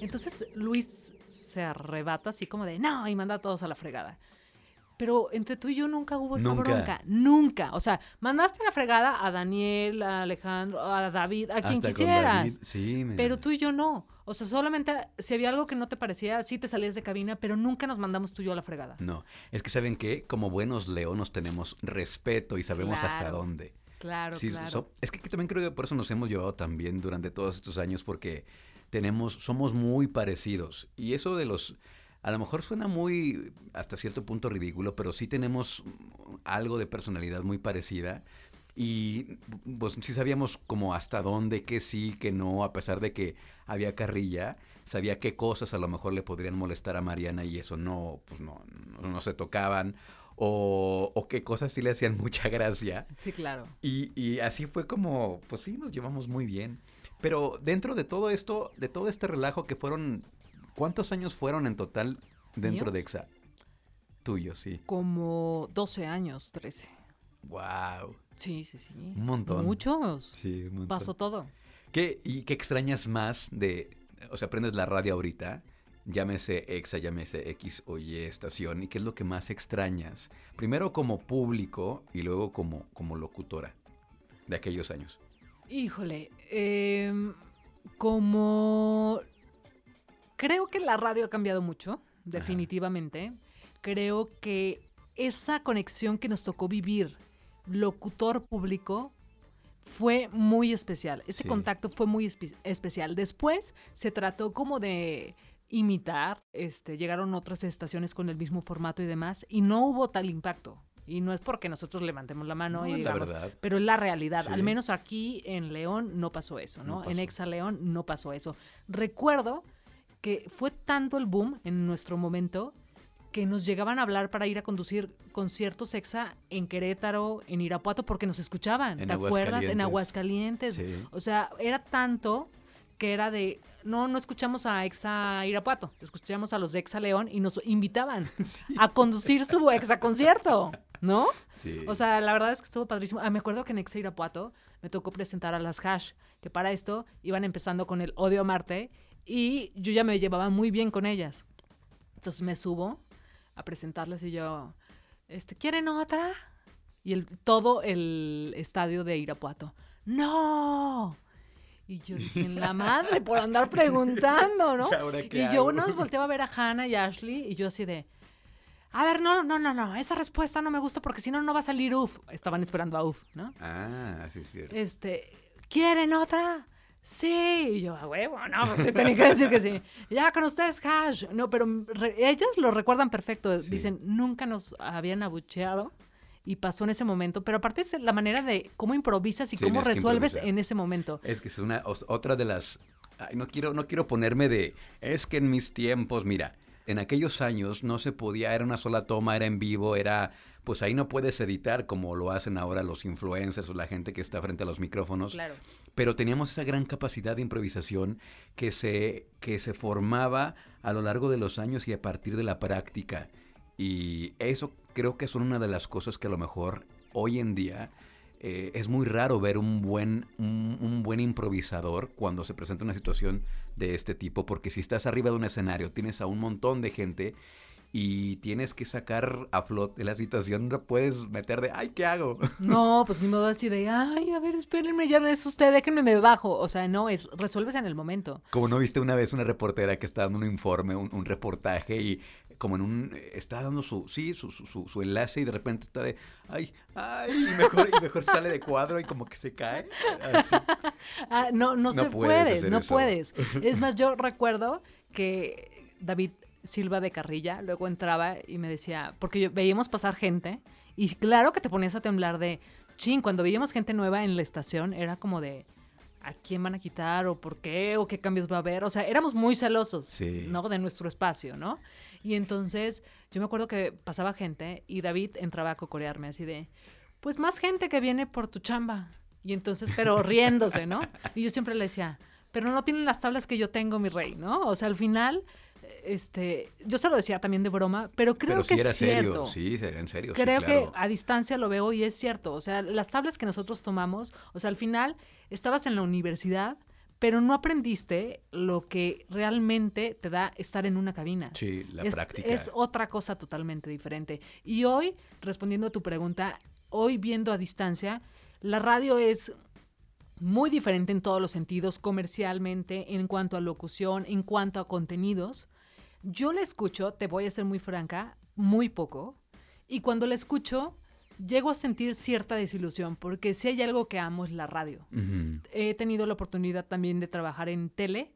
Entonces Luis se arrebata así como de, no, y manda a todos a la fregada. Pero entre tú y yo nunca hubo esa Nunca. bronca, nunca. O sea, mandaste la fregada a Daniel, a Alejandro, a David, a quien Hasta quisieras. Sí, me- Pero tú y yo no. O sea, solamente si había algo que no te parecía, sí te salías de cabina, pero nunca nos mandamos tú y yo a la fregada. No, es que saben que como buenos leonos tenemos respeto y sabemos hasta dónde. Claro, Sí, claro. so- es que también creo que por eso nos hemos llevado tan bien durante todos estos años porque tenemos, somos muy parecidos y eso de los, a lo mejor suena muy hasta cierto punto ridículo, pero sí tenemos algo de personalidad muy parecida y pues sí sabíamos como hasta dónde, qué sí, qué no, a pesar de que había carrilla, sabía qué cosas a lo mejor le podrían molestar a Mariana y eso no, pues no, no, no se tocaban. O, o qué cosas sí le hacían (laughs) mucha gracia. Sí, claro. Y, y así fue como, pues sí, nos llevamos muy bien. Pero dentro de todo esto, de todo este relajo que fueron, ¿cuántos años fueron en total dentro ¿Míos? de EXA? Tuyo, sí. Como 12 años, 13. Wow. Sí, sí, sí. Un montón. Muchos. Sí, un montón. Pasó todo. ¿Qué, ¿Y qué extrañas más de, o sea, prendes la radio ahorita, llámese EXA, llámese X o Y estación, y qué es lo que más extrañas? Primero como público y luego como, como locutora de aquellos años. Híjole, em, como creo que la radio ha cambiado mucho, definitivamente. Creo que esa conexión que nos tocó vivir, locutor público, fue muy especial. Ese Sí. contacto fue muy espe- especial. Después se trató como de imitar, este, llegaron otras estaciones con el mismo formato y demás, y no hubo tal impacto. Y no es porque nosotros levantemos la mano No, y la digamos, verdad. pero es la realidad. Sí. Al menos aquí en León no pasó eso, ¿no? No en. Exa León no pasó eso. Recuerdo que fue tanto el boom en nuestro momento que nos llegaban a hablar para ir a conducir conciertos Exa en Querétaro, en Irapuato, porque nos escuchaban, En ¿te acuerdas? En Aguascalientes. Sí. O sea, era tanto que era de, no, no escuchamos a Exa Irapuato, escuchamos a los de Exa León y nos invitaban (laughs) a conducir su Exa concierto, ¿no? Sí. O sea, la verdad es que estuvo padrísimo. Ah, me acuerdo que en Exa Irapuato me tocó presentar a las Hash, que para esto iban empezando con el Odio a Marte y yo ya me llevaba muy bien con ellas. Entonces me subo a presentarlas y yo, este, ¿quieren otra? Y el, todo el estadio de Irapuato. ¡No! Y yo dije, en la madre, por andar preguntando, ¿no? (laughs) ¿Y y yo nos volteaba a ver a Hannah y a Ashley y yo así de, a ver, no, no, no, no, esa respuesta no me gusta porque si no, no va a salir UF. Estaban esperando a UF, ¿no? Ah, sí, es cierto. Este, ¿quieren otra? Sí, y yo, a huevo, no, pues sí, tenía que decir que sí. (laughs) Ya con ustedes, Hash. No, pero re- ellas lo recuerdan perfecto. Sí. Dicen, nunca nos habían abucheado y pasó en ese momento. Pero aparte es la manera de cómo improvisas y cómo resuelves en ese momento. Es que es una otra de las ay, no quiero no quiero ponerme de es que en mis tiempos, mira, en aquellos años no se podía, era una sola toma, era en vivo, era pues ahí no puedes editar como lo hacen ahora los influencers o la gente que está frente a los micrófonos. Claro. Pero teníamos esa gran capacidad de improvisación que se, que se formaba a lo largo de los años y a partir de la práctica. Y eso creo que son una de las cosas que a lo mejor hoy en día eh, es muy raro ver un buen, un, un buen improvisador cuando se presenta una situación de este tipo, porque si estás arriba de un escenario, tienes a un montón de gente y tienes que sacar a flote la situación, no puedes meter de, ay, ¿qué hago? (laughs) No, pues ni modo así de, ay, a ver, espérenme, ya no es usted, déjenme, me bajo. O sea, no, es resuelves en el momento. Como no viste una vez una reportera que está dando un informe, un, un reportaje y como en un está dando su sí su, su, su- su enlace y de repente está de ay ay y mejor y mejor sale de cuadro y como que se cae así. (laughs) Ah, no, no, No se puede, no eso. puedes. (laughs) Es más, yo recuerdo que David Silva de Carrilla luego entraba y me decía, porque yo- veíamos pasar gente y claro que te ponías a temblar de, chin, cuando veíamos gente nueva en la estación era como de, ¿a quién van a quitar o por qué o qué cambios va a haber? O sea, éramos muy celosos, Sí. ¿no? De nuestro espacio, ¿no? Y entonces yo me acuerdo que pasaba gente y David entraba a cocorearme así de, pues más gente que viene por tu chamba. Y entonces, pero (laughs) riéndose, ¿no? Y yo siempre le decía, pero no tienen las tablas que yo tengo, mi rey, ¿no? O sea, al final, este, yo se lo decía también de broma, pero creo pero que sí era es cierto. serio sí era en serio sí, Creo claro. que a distancia lo veo y es cierto. O sea, las tablas que nosotros tomamos, o sea, al final estabas en la universidad, pero no aprendiste lo que realmente te da estar en una cabina. sí la es, práctica es otra cosa totalmente diferente. Y hoy, respondiendo a tu pregunta, hoy viendo a distancia, la radio es muy diferente en todos los sentidos, comercialmente, en cuanto a locución, en cuanto a contenidos. Yo la escucho, te voy a ser muy franca, muy poco. Y cuando la escucho, llego a sentir cierta desilusión, porque si hay algo que amo es la radio he tenido la oportunidad también de trabajar en tele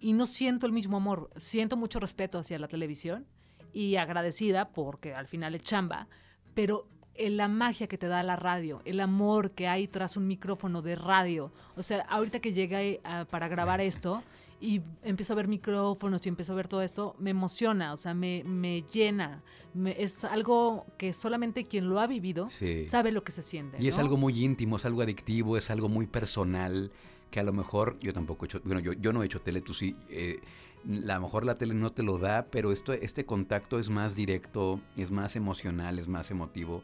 y no siento el mismo amor. Siento mucho respeto hacia la televisión y agradecida porque al final es chamba, pero eh, la magia que te da la radio, el amor que hay tras un micrófono de radio. O sea, ahorita que llegué a- para grabar esto y empiezo a ver micrófonos y empiezo a ver todo esto, me emociona, o sea, me, me llena. Me- es algo que solamente quien lo ha vivido Sí. sabe lo que se siente. Y es algo muy íntimo, es algo adictivo, es algo muy personal, que a lo mejor yo tampoco he hecho, bueno, yo, yo no he hecho tele, tú sí, eh, a lo mejor la tele no te lo da, pero esto, este contacto es más directo, es más emocional, es más emotivo,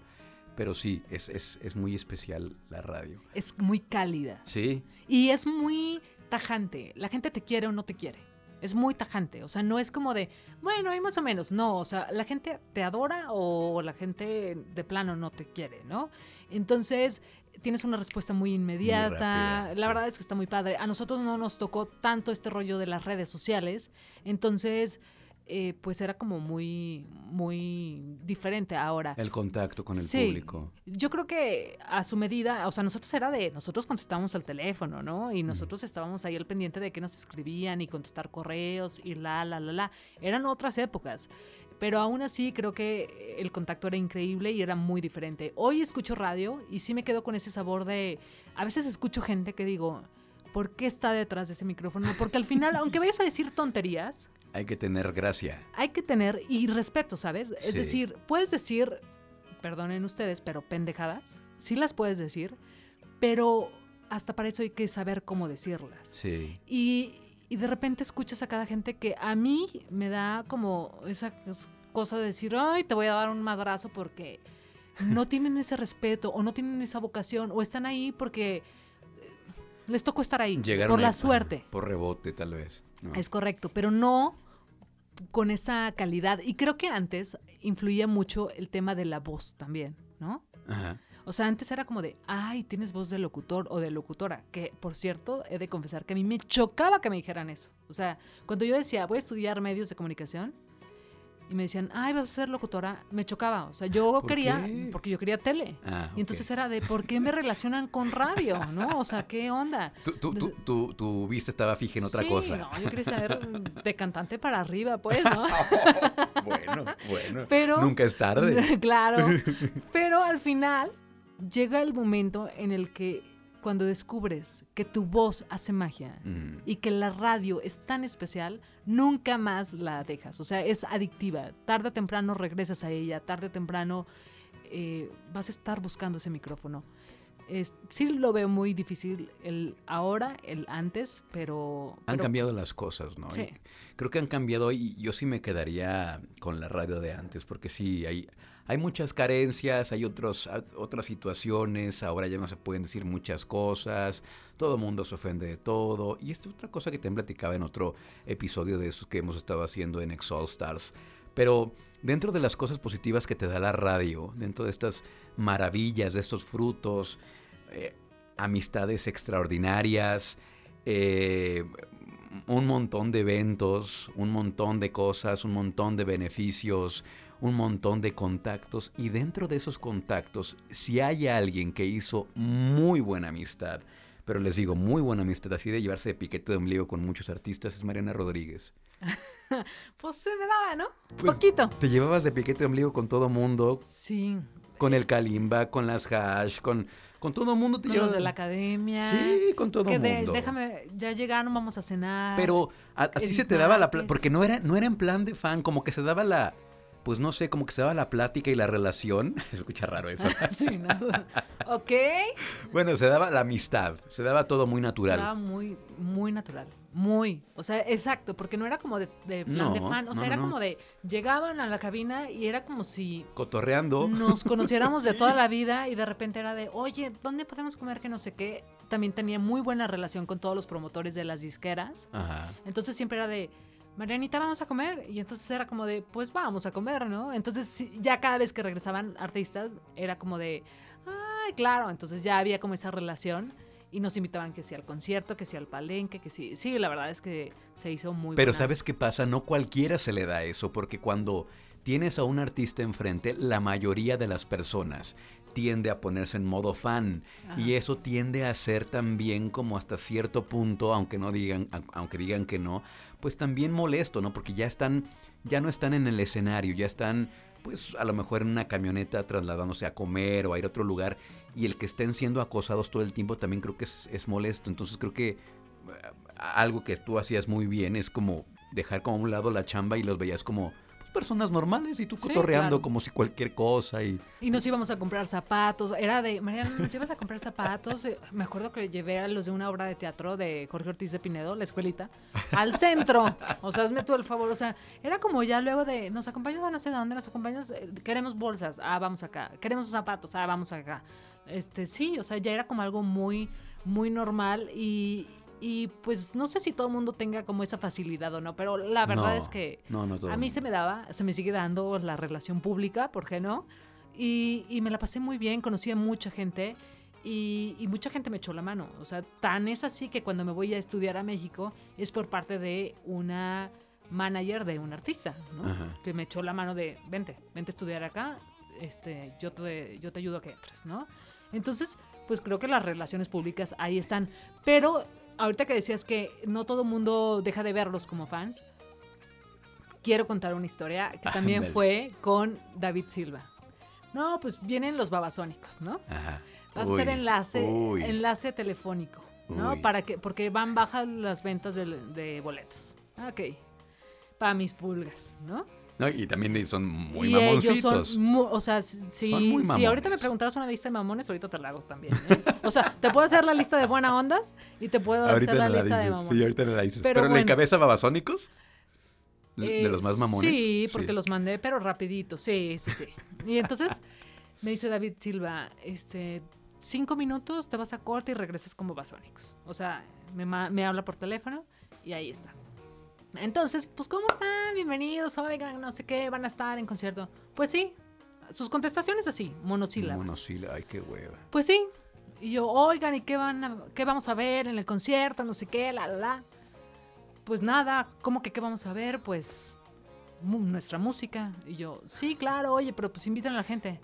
pero sí, es, es, es muy especial la radio. Es muy cálida. Sí, Y es muy tajante. La gente te quiere o no te quiere. Es muy tajante. O sea, no es como de, bueno, hay más o menos. No, o sea, la gente te adora o la gente de plano no te quiere, ¿no? Entonces, tienes una respuesta muy inmediata. rápida, la sí. verdad es que está muy padre. A nosotros no nos tocó tanto este rollo de las redes sociales. Entonces, eh, pues era como muy, muy diferente ahora. el contacto con el Sí. público. Yo creo que a su medida, o sea, nosotros era de, nosotros contestábamos al teléfono, ¿no? Y nosotros estábamos ahí al pendiente de que nos escribían y contestar correos y la, la, la, la. Eran otras épocas. Pero aún así creo que el contacto era increíble y era muy diferente. Hoy escucho radio y sí me quedo con ese sabor de, a veces escucho gente que digo, ¿por qué está detrás de ese micrófono? Porque al final, (laughs) aunque vayas a decir tonterías, Hay que tener gracia. hay que tener y respeto, ¿sabes? Es Sí. decir, puedes decir, perdonen ustedes, pero pendejadas, sí las puedes decir, pero hasta para eso hay que saber cómo decirlas. Sí. Y, y de repente escuchas a cada gente que a mí me da como esa cosa de decir, ay, te voy a dar un madrazo porque no tienen ese respeto o no tienen esa vocación o están ahí porque les tocó estar ahí Llegaron por la suerte. Por rebote, tal vez. ¿no? Es correcto, pero no con esa calidad. Y creo que antes influía mucho el tema de la voz también, ¿no? Ajá. O sea, antes era como de, ay, tienes voz de locutor o de locutora. Que, por cierto, he de confesar que a mí me chocaba que me dijeran eso. O sea, cuando yo decía, voy a estudiar medios de comunicación, y me decían, ay, vas a ser locutora, me chocaba. O sea, yo ¿Por quería, qué? porque yo quería tele. Ah, Y entonces era de, ¿por qué me relacionan con radio? ¿No? O sea, ¿qué onda? Tu, tu, tu, tu- tu vista estaba fija en otra Sí, cosa. No, yo quería saber (laughs) de cantante para arriba, pues, ¿no? (laughs) bueno, bueno. Pero- Nunca es tarde. (laughs) claro. Pero al final llega el momento en el que cuando descubres que tu voz hace magia Mm. y que la radio es tan especial, nunca más la dejas. O sea, es adictiva. Tarde o temprano regresas a ella, tarde o temprano eh, vas a estar buscando ese micrófono. Es- sí lo veo muy difícil el ahora, el antes, pero... Han pero- cambiado las cosas, ¿no? Sí. Y creo que han cambiado y yo sí me quedaría con la radio de antes, porque sí, hay, hay muchas carencias, hay otros, otras situaciones, ahora ya no se pueden decir muchas cosas, todo el mundo se ofende de todo. Y esta es otra cosa que te platicaba en otro episodio de esos que hemos estado haciendo en Exall Stars. Pero dentro de las cosas positivas que te da la radio, dentro de estas maravillas, de estos frutos, eh, amistades extraordinarias, eh, un montón de eventos, un montón de cosas, un montón de beneficios, un montón de contactos y dentro de esos contactos, si hay alguien que hizo muy buena amistad, pero les digo, muy buena amistad, así de llevarse de piquete de ombligo con muchos artistas, es Mariana Rodríguez. (laughs) Pues se me daba, ¿no? Pues, Poquito. Te llevabas de piquete de ombligo con todo mundo, Sí. con el Kalimba, con las hash, con, con todo mundo. Te Con los de la academia. Sí, con todo de- mundo. déjame, ya llegaron, vamos a cenar. Pero a, a ti se te daba la... Porque no era, no era en plan de fan, como que se daba la... Pues no sé, como que se daba la plática y la relación. (laughs) Escucha raro eso. (laughs) sí, no. ok. bueno, se daba la amistad, se daba todo muy natural. Estaba muy, muy natural. Muy. O sea, exacto, porque no era como de, de plan de fan. O sea, no, era no. como de. Llegaban a la cabina y era como si Cotorreando. nos (laughs) conociéramos de toda la vida y de repente era de, oye, ¿dónde podemos comer que no sé qué? También tenía muy buena relación con todos los promotores de las disqueras. Ajá. Entonces siempre era de, Marianita, vamos a comer. Y entonces era como de, pues vamos a comer, ¿no? Entonces ya cada vez que regresaban artistas era como de, ay, claro. Entonces ya había como esa relación y nos invitaban que sí al concierto, que sí al palenque, que sí. Sí, la verdad es que se hizo muy Pero buena- ¿sabes qué pasa? No cualquiera se le da eso, porque cuando tienes a un artista enfrente, la mayoría de las personas tiende a ponerse en modo fan y eso tiende a ser también como hasta cierto punto, aunque no digan, au- aunque digan que no, pues también molesto, ¿no? Porque ya están, ya no están en el escenario, ya están, pues a lo mejor en una camioneta trasladándose a comer o a ir a otro lugar y el que estén siendo acosados todo el tiempo también creo que es, es molesto. Entonces creo que eh, algo que tú hacías muy bien es como dejar como a un lado la chamba y los veías como personas normales y tú Sí, cotorreando claro. como si cualquier cosa y Y nos íbamos a comprar zapatos. Era de, Mariana, ¿nos llevas a comprar zapatos? Eh, Me acuerdo que llevé a los de una obra de teatro de Jorge Ortiz de Pinedo, la escuelita, al centro. O sea, hazme tú el favor. O sea, era como ya luego de, nos acompañas a no sé de dónde, nos acompañas, eh, queremos bolsas, ah, vamos acá. Queremos zapatos, ah, vamos acá. Este, sí, o sea, ya era como algo muy, muy normal y... Y pues no sé si todo el mundo tenga como esa facilidad o no, pero la verdad No, es que no, no todo a mí se me daba, se me sigue dando la relación pública, ¿por qué no? Y, y me la pasé muy bien, conocí a mucha gente y, y mucha gente me echó la mano. O sea, tan es así que cuando me voy a estudiar a México es por parte de una manager de un artista, ¿no? Ajá. Que me echó la mano de, vente, vente a estudiar acá, este, yo, te, yo te ayudo a que entres, ¿no? Entonces, pues creo que las relaciones públicas ahí están. Pero ahorita que decías que no todo mundo deja de verlos como fans, quiero contar una historia que (laughs) también fue con David Silva. No, pues vienen los babasónicos, ¿no? Ajá. Vas a hacer enlace, uy. enlace telefónico, ¿no? Uy. Para que, porque van bajas las ventas de, de boletos. Ok. Para mis pulgas, ¿no? No, y también son muy y mamoncitos. son, mu- o sea, si, si ahorita me preguntaras una lista de mamones, ahorita te la hago también. ¿eh? O sea, te puedo hacer la lista de buena ondas y te puedo ahorita hacer la lista de mamones. Sí, ahorita la dices. Pero Pero, ¿le bueno. encabeza babasónicos? ¿De Eh, los más mamones? Sí, porque los mandé, pero rapidito. Sí, sí, sí. Y entonces (laughs) me dice David Silva, este, cinco minutos, te vas a corte y regresas como basónicos. O sea, me, me habla por teléfono y ahí está. Entonces, pues, ¿cómo están? Bienvenidos, oigan, no sé qué, van a estar en concierto. Pues sí, Sus contestaciones así, monosílabas. Monosílaba, ay, qué hueva. Pues sí. Y yo, oigan, ¿y qué, van a- qué vamos a ver en el concierto? No sé qué, la, la, la. Pues nada, ¿cómo que qué vamos a ver? Pues nuestra música. Y yo, sí, claro, oye, pero pues invitan a la gente.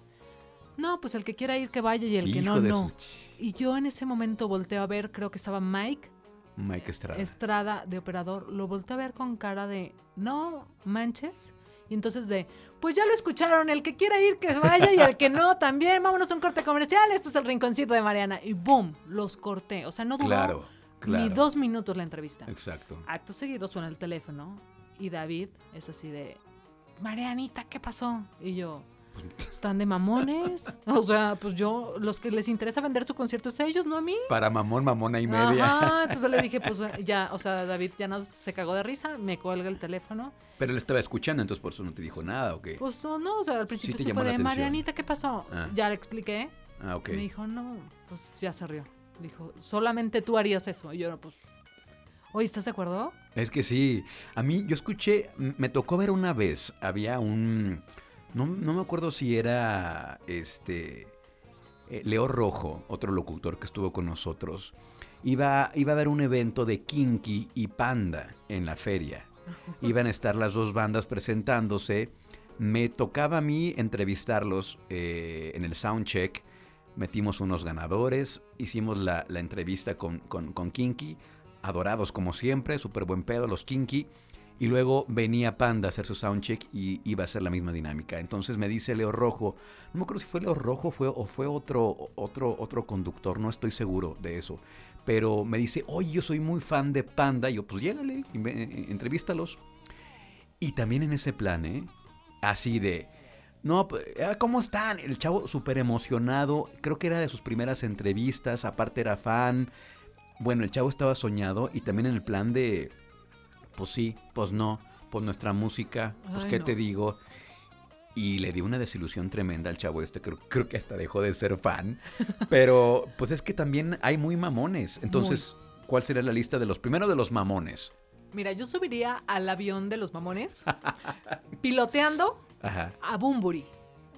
No, pues el que quiera ir que vaya y el que no, no. Y yo en ese momento volteo a ver, creo que estaba Mike Mike Estrada. Estrada de operador. Lo volteo a ver con cara de, no manches. Y entonces de, pues ya lo escucharon, el que quiera ir que vaya y el que no (laughs) también, vámonos a un corte comercial, esto es el rinconcito de Mariana. Y boom, los corté. O sea, no duró Claro, claro. ni dos minutos la entrevista. Exacto. Acto seguido suena el teléfono y David es así de, Marianita, ¿qué pasó? Y yo, (laughs) ¿están de mamones? O sea, pues yo, los que les interesa vender su concierto es a ellos, no a mí. Para mamón, mamona y media. Ajá, (laughs) entonces le dije, pues ya, o sea, David ya no se cagó de risa, me cuelga el teléfono. Pero él estaba escuchando, entonces por eso no te dijo nada, ¿o qué? Pues no, o sea, al principio te se fue de atención. Marianita, ¿qué pasó? Ah. Ya le expliqué. ah, ok. Me dijo, no, pues ya se rió. Dijo, solamente tú harías eso. Y yo, no, pues, oye, ¿estás de acuerdo? Es que sí. A mí, yo escuché, me tocó ver una vez, había un... No, no me acuerdo si era este... eh, Leo Rojo, otro locutor que estuvo con nosotros. Iba, iba a haber un evento de Kinky y Panda en la feria. (laughs) Iban a estar las dos bandas presentándose. Me tocaba a mí entrevistarlos eh, en el soundcheck. Metimos unos ganadores, hicimos la, la entrevista con, con, con Kinky, adorados como siempre, súper buen pedo los Kinky. Y luego venía Panda a hacer su soundcheck y iba a ser la misma dinámica. Entonces me dice Leo Rojo, no me acuerdo si fue Leo Rojo fue, o fue otro, otro, otro conductor, no estoy seguro de eso. Pero me dice, oye, yo soy muy fan de Panda. Y yo, pues llégale, y ve- eh, entrevístalos. Y también en ese plan, ¿eh? Así de, no, ah, ¿cómo están? El chavo súper emocionado, creo que era de sus primeras entrevistas, aparte era fan. Bueno, el chavo estaba soñado y también en el plan de, pues sí, pues no, pues nuestra música, pues Ay, qué no. te digo. Y le dio una desilusión tremenda al chavo este, creo, creo que hasta dejó de ser fan. (laughs) Pero pues es que también hay muy mamones. Entonces, ¿cuál sería la lista de los, primero de los mamones? Mira, yo subiría al avión de los mamones (laughs) piloteando Ajá. a Bumburi.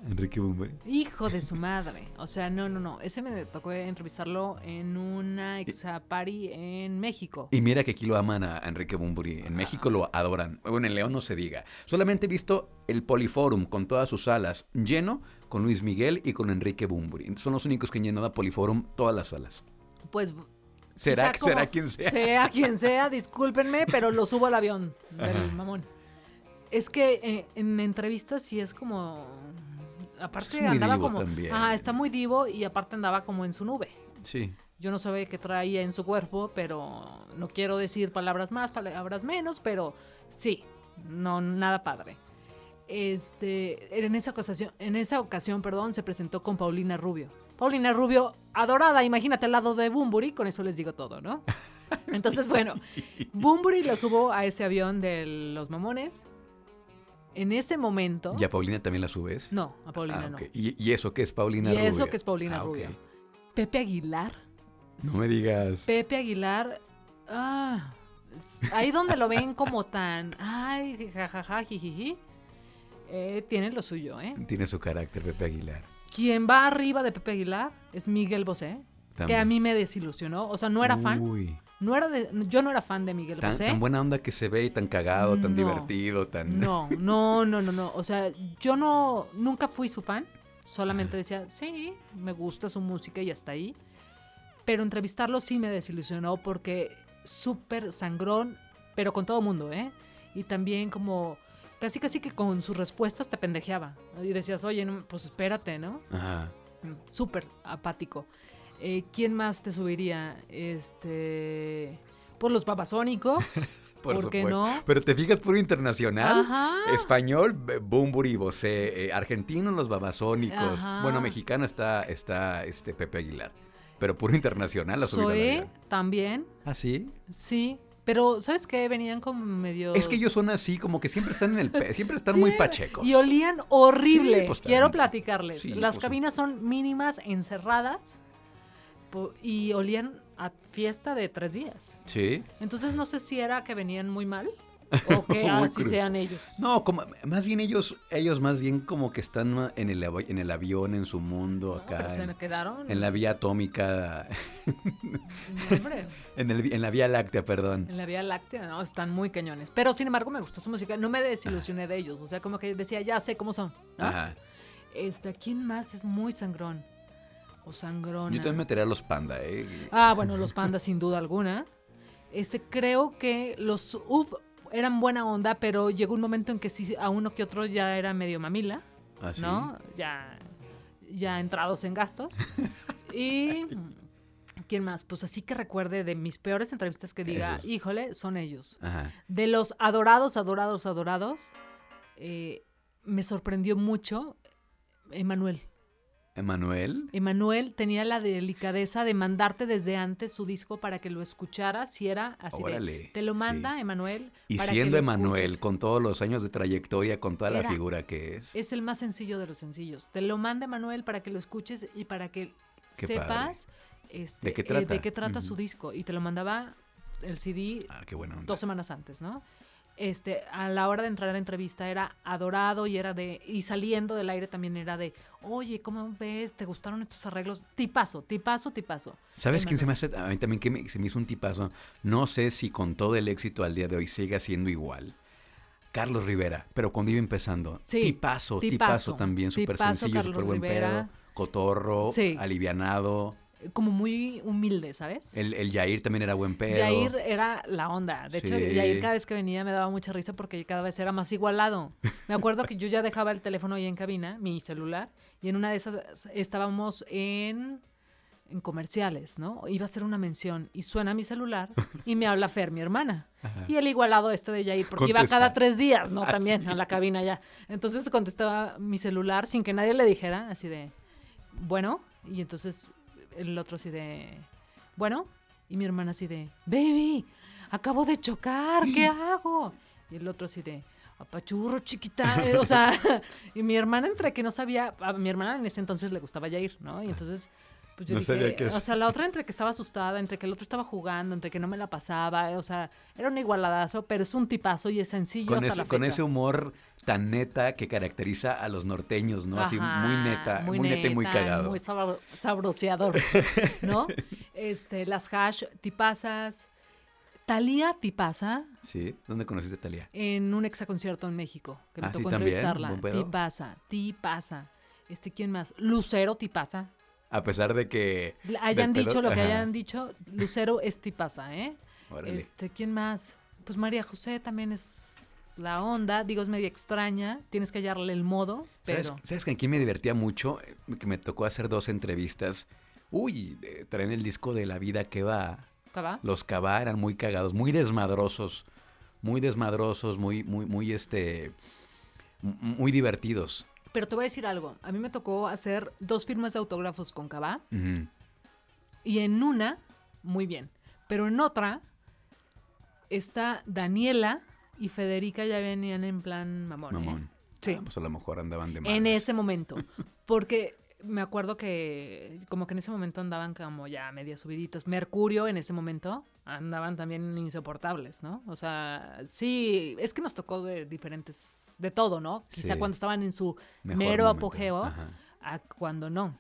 Enrique Bumbe. Hijo de su madre. O sea, no, no, no. Ese me tocó entrevistarlo en una exapari en México. Y mira que aquí lo aman a Enrique Bumburi. En México lo adoran. Bueno, en León no se diga. Solamente he visto el Poliforum con todas sus salas lleno con Luis Miguel y con Enrique Bumburi. Son los únicos que han llenado a Poliforum todas las salas. Pues Será, como será quien sea. Sea (laughs) quien sea, discúlpenme, pero lo subo al avión del Ajá. mamón. Es que eh, en entrevistas sí es como. Aparte Es andaba como. también. Ajá, está muy divo y aparte andaba como en su nube. Sí. Yo no sabía qué traía en su cuerpo, pero no quiero decir palabras más, palabras menos, pero sí, no, nada padre. Este, en esa ocasión, en esa ocasión, perdón, se presentó con Paulina Rubio. Paulina Rubio, adorada, imagínate al lado de Bumburi, con eso les digo todo, ¿no? (laughs) Entonces, bueno, Bumburi lo subo a ese avión de los mamones. En ese momento, ¿Y a Paulina también la subes? no, a Paulina Ah, no. ¿Y, y eso qué es Paulina Y Rubio? eso que es Paulina Ah. Rubio. Pepe Aguilar, No me digas. Pepe Aguilar, ah, ahí donde lo ven como tan, ay, jajaja, jijiji, eh, tiene lo suyo, ¿eh? Tiene su carácter Pepe Aguilar. Quien va arriba de Pepe Aguilar es Miguel Bosé, que a mí me desilusionó, o sea, no era fan, Uy, no era de, yo no era fan de Miguel tan, Bosé. tan buena onda que se ve y tan cagado, tan No. divertido, tan... No, (laughs) no, no, no, no, o sea, yo no, nunca fui su fan, solamente decía, sí, me gusta su música y hasta ahí. Pero entrevistarlo sí me desilusionó porque súper sangrón, pero con todo mundo, ¿eh? Y también como casi casi que con sus respuestas te pendejeaba. Y decías, oye, no, pues espérate, ¿no? Ajá. Súper apático. Eh, ¿Quién más te subiría? Este... Por los babasónicos. (laughs) Por, ¿Por qué supuesto. no? Pero te fijas, puro internacional. Ajá. Español, Bumburi, Bosé. eh, argentino, los babasónicos. Ajá. Bueno, mexicano está, está este Pepe Aguilar. Pero puro internacional la Zoé también. ¿Ah, sí? Sí, pero ¿sabes qué? Venían como medio... Es que ellos son así, como que siempre están en el... pe- Siempre están (laughs) muy pachecos. Y olían horrible. Sí, pues, Quiero platicarles. sí, Las pues, cabinas son mínimas, encerradas, y olían a fiesta de tres días. Sí. Entonces no sé si era que venían muy mal (laughs) O que así crudo. sean ellos. No, como, más bien ellos, ellos más bien como que están en el, en el avión, en su mundo, No, acá. pero se en, quedaron. en la vía atómica, (laughs) hombre, en, el, en la vía láctea, perdón. en la Vía Láctea, no, están muy cañones. Pero sin embargo, me gustó su música. No me desilusioné de ellos. O sea, como que decía, ya sé cómo son. ¿no? Ajá. Este, ¿quién más es muy sangrón? O sangrona. Yo también metería a los panda, ¿eh? Ah, bueno, los pandas sin duda alguna. Este, creo que los UF eran buena onda, pero llegó un momento en que sí, a uno que otro ya era medio mamila, Así. ¿no? Ya, ya entrados en gastos. (laughs) y ¿quién más? Pues así que recuerde de mis peores entrevistas que diga, Esos. híjole, son ellos. Ajá. De los adorados, adorados, adorados, eh, me sorprendió mucho Emanuel. Emanuel. Emanuel tenía la delicadeza de mandarte desde antes su disco para que lo escucharas, si era así de, te lo sí. manda Emanuel. Y para que siendo lo Emanuel, escuches". con todos los años de trayectoria, con toda la figura que es. Es el más sencillo de los sencillos. Te lo manda Emanuel para que lo escuches y para que Qué sepas este, ¿De qué eh, trata? de qué trata su disco. Y te lo mandaba el CD Ah, qué dos semanas antes, ¿no? Este, a la hora de entrar a la entrevista era adorado y era de, y saliendo del aire también era de, oye, ¿cómo ves? ¿Te gustaron estos arreglos? Tipazo, tipazo, tipazo. ¿Sabes quién se me hace? A mí también que me- se me hizo un tipazo. No sé si con todo el éxito al día de hoy siga siendo igual. Carlos Rivera, pero cuando iba empezando. Sí, tipazo, tipazo, tipazo, también, súper sencillo, súper buen Rivera. pedo. Cotorro, Sí. alivianado. Como muy humilde, ¿sabes? El, el Yair también era buen pedo. Yair era la onda. De hecho, Sí. Yair cada vez que venía me daba mucha risa porque cada vez era más igualado. Me acuerdo que yo ya dejaba el teléfono ahí en cabina, mi celular, y en una de esas estábamos en, en comerciales, ¿no? Iba a hacer una mención y suena mi celular y me habla Fer, mi hermana. Y el igualado este de Yair, porque iba cada tres días, ¿no? Ah, También a la cabina ya. Entonces contestaba mi celular sin que nadie le dijera, así de, bueno, y entonces el otro así de, bueno, y mi hermana así de, baby, acabo de chocar, ¿qué hago? Y el otro así de, apachurro, chiquita. eh, o sea, (laughs) y mi hermana entre que no sabía, a mi hermana en ese entonces le gustaba ya ir, ¿no? Y entonces, pues yo No dije, sabía qué o sea, la otra entre que estaba asustada, entre que el otro estaba jugando, entre que no me la pasaba, o sea, era un igualadazo, pero es un tipazo y es sencillo Con hasta ese, la con fecha. ese humor tan neta que caracteriza a los norteños, ¿no? Así muy neta, muy, neta y muy cagado. Muy sabro- sabroseador, ¿no? (laughs) Este, las hash tipazas. Talía Tipaza ¿Sí? ¿Dónde conociste a Talía? en un exaconcierto en México, que me Ah, sí, tocó también, entrevistarla. Tipaza, Tipaza. Este, ¿quién más? Lucero Tipaza. A pesar de que... Hayan dicho lo que Ajá. hayan dicho, Lucero es Tipaza, ¿eh? Órale. Este, ¿quién más? Pues María José también es la onda, digo, es media extraña, tienes que hallarle el modo, ¿Sabes, pero... ¿Sabes que aquí me divertía mucho? Eh, Que me tocó hacer dos entrevistas. Uy, traen el disco de La Vida que va. Los Cabá eran muy cagados, muy desmadrosos. Muy desmadrosos, muy, muy, muy, este... Muy divertidos. Pero te voy a decir algo, a mí me tocó hacer dos firmas de autógrafos con Cabá, y en una, muy bien, pero en otra, está Daniela y Federica ya venían en plan mamón. ¿eh? Mamón. Sí. Ah, pues a lo mejor andaban de en malas. ese momento. Porque me acuerdo que como que en ese momento andaban como ya media subiditas. Mercurio en ese momento andaban también insoportables, ¿no? O sea, sí, es que nos tocó de diferentes, de todo, ¿no? Quizá Sí. cuando estaban en su Mejor mero momento. apogeo, Ajá. a cuando no.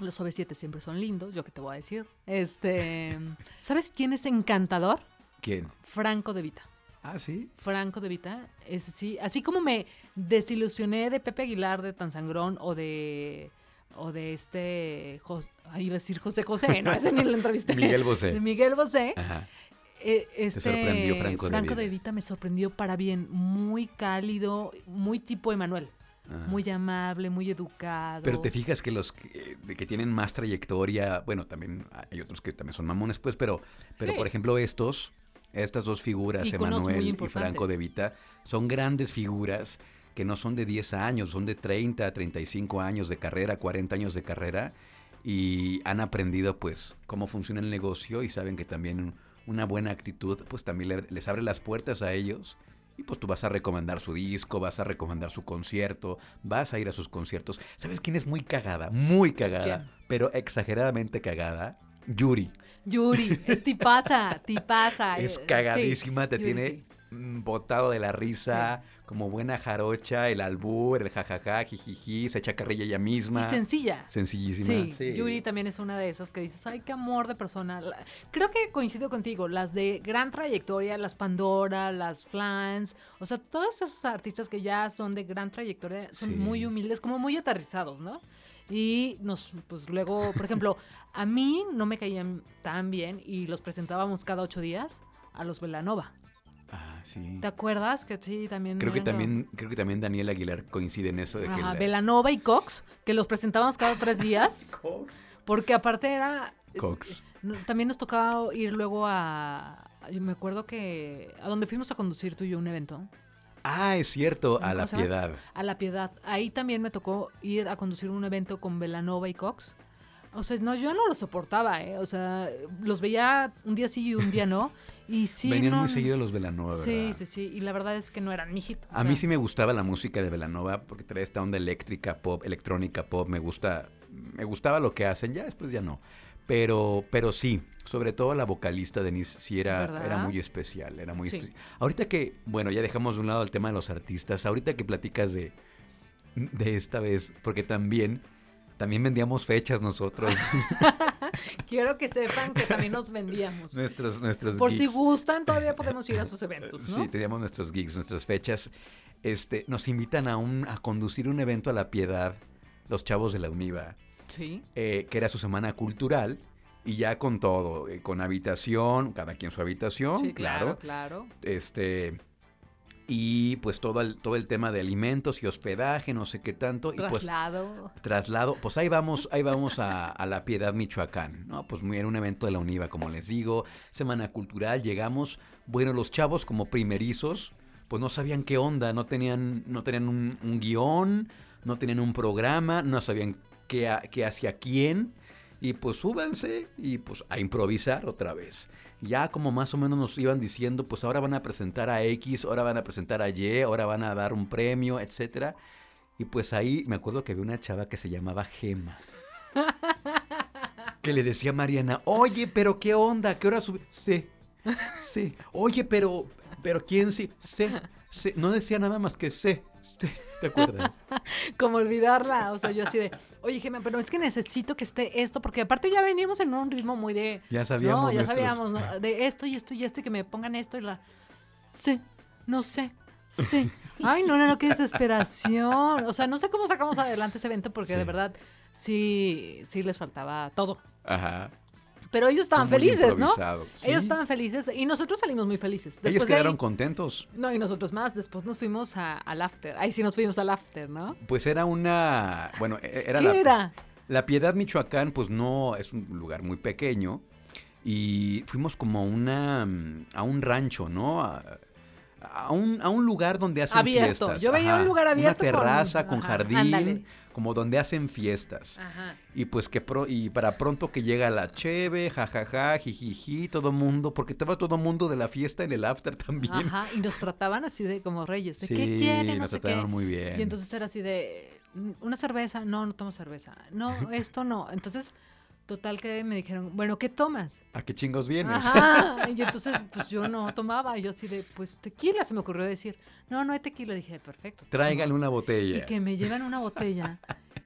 Los OV7 siempre son lindos, yo qué te voy a decir. Este, (laughs) ¿sabes quién es encantador? ¿Quién? Franco de Vita. Ah, sí. Franco de Vita, ese sí, así como me desilusioné de Pepe Aguilar de Tansangrón o de o de este Jos- ay, iba a decir José José, no, ese ni lo entrevisté. (laughs) Miguel Bosé. De Miguel Bosé. Ajá. eh, este sorprendió Franco de Vita. de Vita me sorprendió para bien, muy cálido, muy tipo Emanuel, Ajá. muy amable, muy educado. Pero te fijas que los que, tienen más trayectoria, bueno, también hay otros que también son mamones, pues, pero, pero Sí. por ejemplo estos, estas dos figuras, Emanuel y. Franco de Vita, son grandes figuras que no son de 10 años, son de 30, 35 años de carrera, 40 años de carrera y han aprendido pues cómo funciona el negocio y saben que también una buena actitud pues también le- les abre las puertas a ellos y pues tú vas a recomendar su disco, vas a recomendar su concierto, vas a ir a sus conciertos. ¿Sabes quién es muy cagada? Muy cagada, ¿Quién? pero exageradamente cagada. Yuri. Yuri, (laughs) es tipaza, tipaza. Es eh, cagadísima, sí, te Yuri, tiene... sí. mm, botado de la risa, como buena jarocha, el albur, el jajaja, jijiji, se echa carrilla ella misma. Y sencilla. Sencillísima. Sí, Yuri también es una de esas que dices, ay, qué amor de persona. Creo que coincido contigo, las de gran trayectoria, las Pandora, las Flans, o sea, todos esos artistas que ya son de gran trayectoria son Sí. muy humildes, como muy aterrizados, ¿no? Y nos, pues luego, por ejemplo, a mí no me caían tan bien y los presentábamos cada ocho días a los Velanova. Ah, sí. ¿Te acuerdas? Que sí, también. Creo que también, creo que también Daniel Aguilar coincide en eso de que Ajá, la- Velanova y Cox, que los presentábamos cada tres días. (laughs) Porque aparte era... Cox. También nos tocaba ir luego a... Yo me acuerdo que... A donde fuimos a conducir tú y yo un evento. Ah, es cierto, a ¿Cómo la piedad. A La Piedad. Ahí también me tocó ir a conducir un evento con Velanova y Cox. O sea, no, yo no lo soportaba, ¿eh? O sea, los veía un día sí y un día no. (laughs) Y sí, Venían no- muy seguido los Velanova, ¿verdad? Sí, sí, sí. Y la verdad es que no eran mi hit. o A mí sea, sí me gustaba la música de Velanova porque trae esta onda eléctrica pop, electrónica pop, me gusta, me gustaba lo que hacen, ya después ya no. Pero, pero sí, sobre todo la vocalista Denise sí era, era muy especial, era muy Sí. especial. Ahorita que, bueno, ya dejamos de un lado el tema de los artistas, ahorita que platicas de, de esta vez, porque también, también vendíamos fechas nosotros, (laughs) (laughs) Quiero que sepan que también nos vendíamos. nuestros, nuestros Por si gustan, todavía (laughs) podemos ir a sus eventos, ¿no? Sí, teníamos nuestros gigs, nuestras fechas. Este, nos invitan a un, a conducir un evento a la piedad, los chavos de la UNIVA, Sí. eh, que era su semana cultural, y ya con todo, eh, con habitación, cada quien su habitación, Sí, claro, claro. Este, y pues todo el, todo el tema de alimentos y hospedaje, no sé qué tanto. Y pues Traslado. traslado, pues ahí vamos, ahí vamos a, a la Piedad, Michoacán, ¿no? Pues muy era un evento de la UNIVA, como les digo, semana cultural, llegamos, bueno, los chavos como primerizos, pues no sabían qué onda, no tenían, no tenían un, un guion, no tenían un programa, no sabían qué, ha- qué hacía quién, y pues súbanse y pues a improvisar otra vez. Ya como más o menos nos iban diciendo, pues ahora van a presentar a X, ahora van a presentar a Y, ahora van a dar un premio, etcétera. Y pues ahí me acuerdo que había una chava que se llamaba Gema. Que le decía a Mariana, oye, pero qué onda, ¿qué hora sube? Sí. Oye, pero, pero ¿quién sí? Sí. No decía nada más que sí. ¿Te acuerdas? (laughs) Como olvidarla. O sea, yo así de, oye, Gemma, pero es que necesito que esté esto, porque aparte ya venimos en un ritmo muy de. Ya sabíamos No, ya nuestros- sabíamos, ¿no? (laughs) De esto y esto y esto, y que me pongan esto y la. Sí, no sé. Sí. (laughs) Ay, no, no, no, qué desesperación. O sea, no sé cómo sacamos adelante ese evento porque Sí. de verdad sí, sí les faltaba todo. Ajá. Pero ellos estaban Fue muy felices, ¿no? Sí. Ellos estaban felices y nosotros salimos muy felices. Ellos de ahí- quedaron contentos. No, y nosotros más. Después nos fuimos a- al after. Ahí sí nos fuimos al after, ¿no? Pues era una, bueno, e- era ¿Qué la, era? La Piedad, Michoacán, pues no es un lugar muy pequeño y fuimos como a una, a un rancho, ¿no? A, a un, a un lugar donde hacen Abierto. fiestas. Yo veía un lugar abierto Una terraza con, jardín, ándale. Como donde hacen fiestas. Ajá. Y pues que pro- y para pronto que llega la cheve, jajaja, jijiji, todo mundo, porque estaba todo mundo de la fiesta en el after también. Ajá. Y nos trataban así de como reyes. ¿De Sí, qué quieren? No nos sé trataron qué. muy bien. Y entonces era así de. "Mm, ¿Una cerveza? No, no tomo cerveza. No, (laughs) esto no. Entonces, total que me dijeron, bueno, ¿qué tomas? ¿A qué chingos vienes? Ajá. Y entonces, pues yo no tomaba. Y yo así de, pues tequila se me ocurrió decir. No, no hay tequila. Dije, perfecto. Tráigale una Y botella. que me llevan una botella.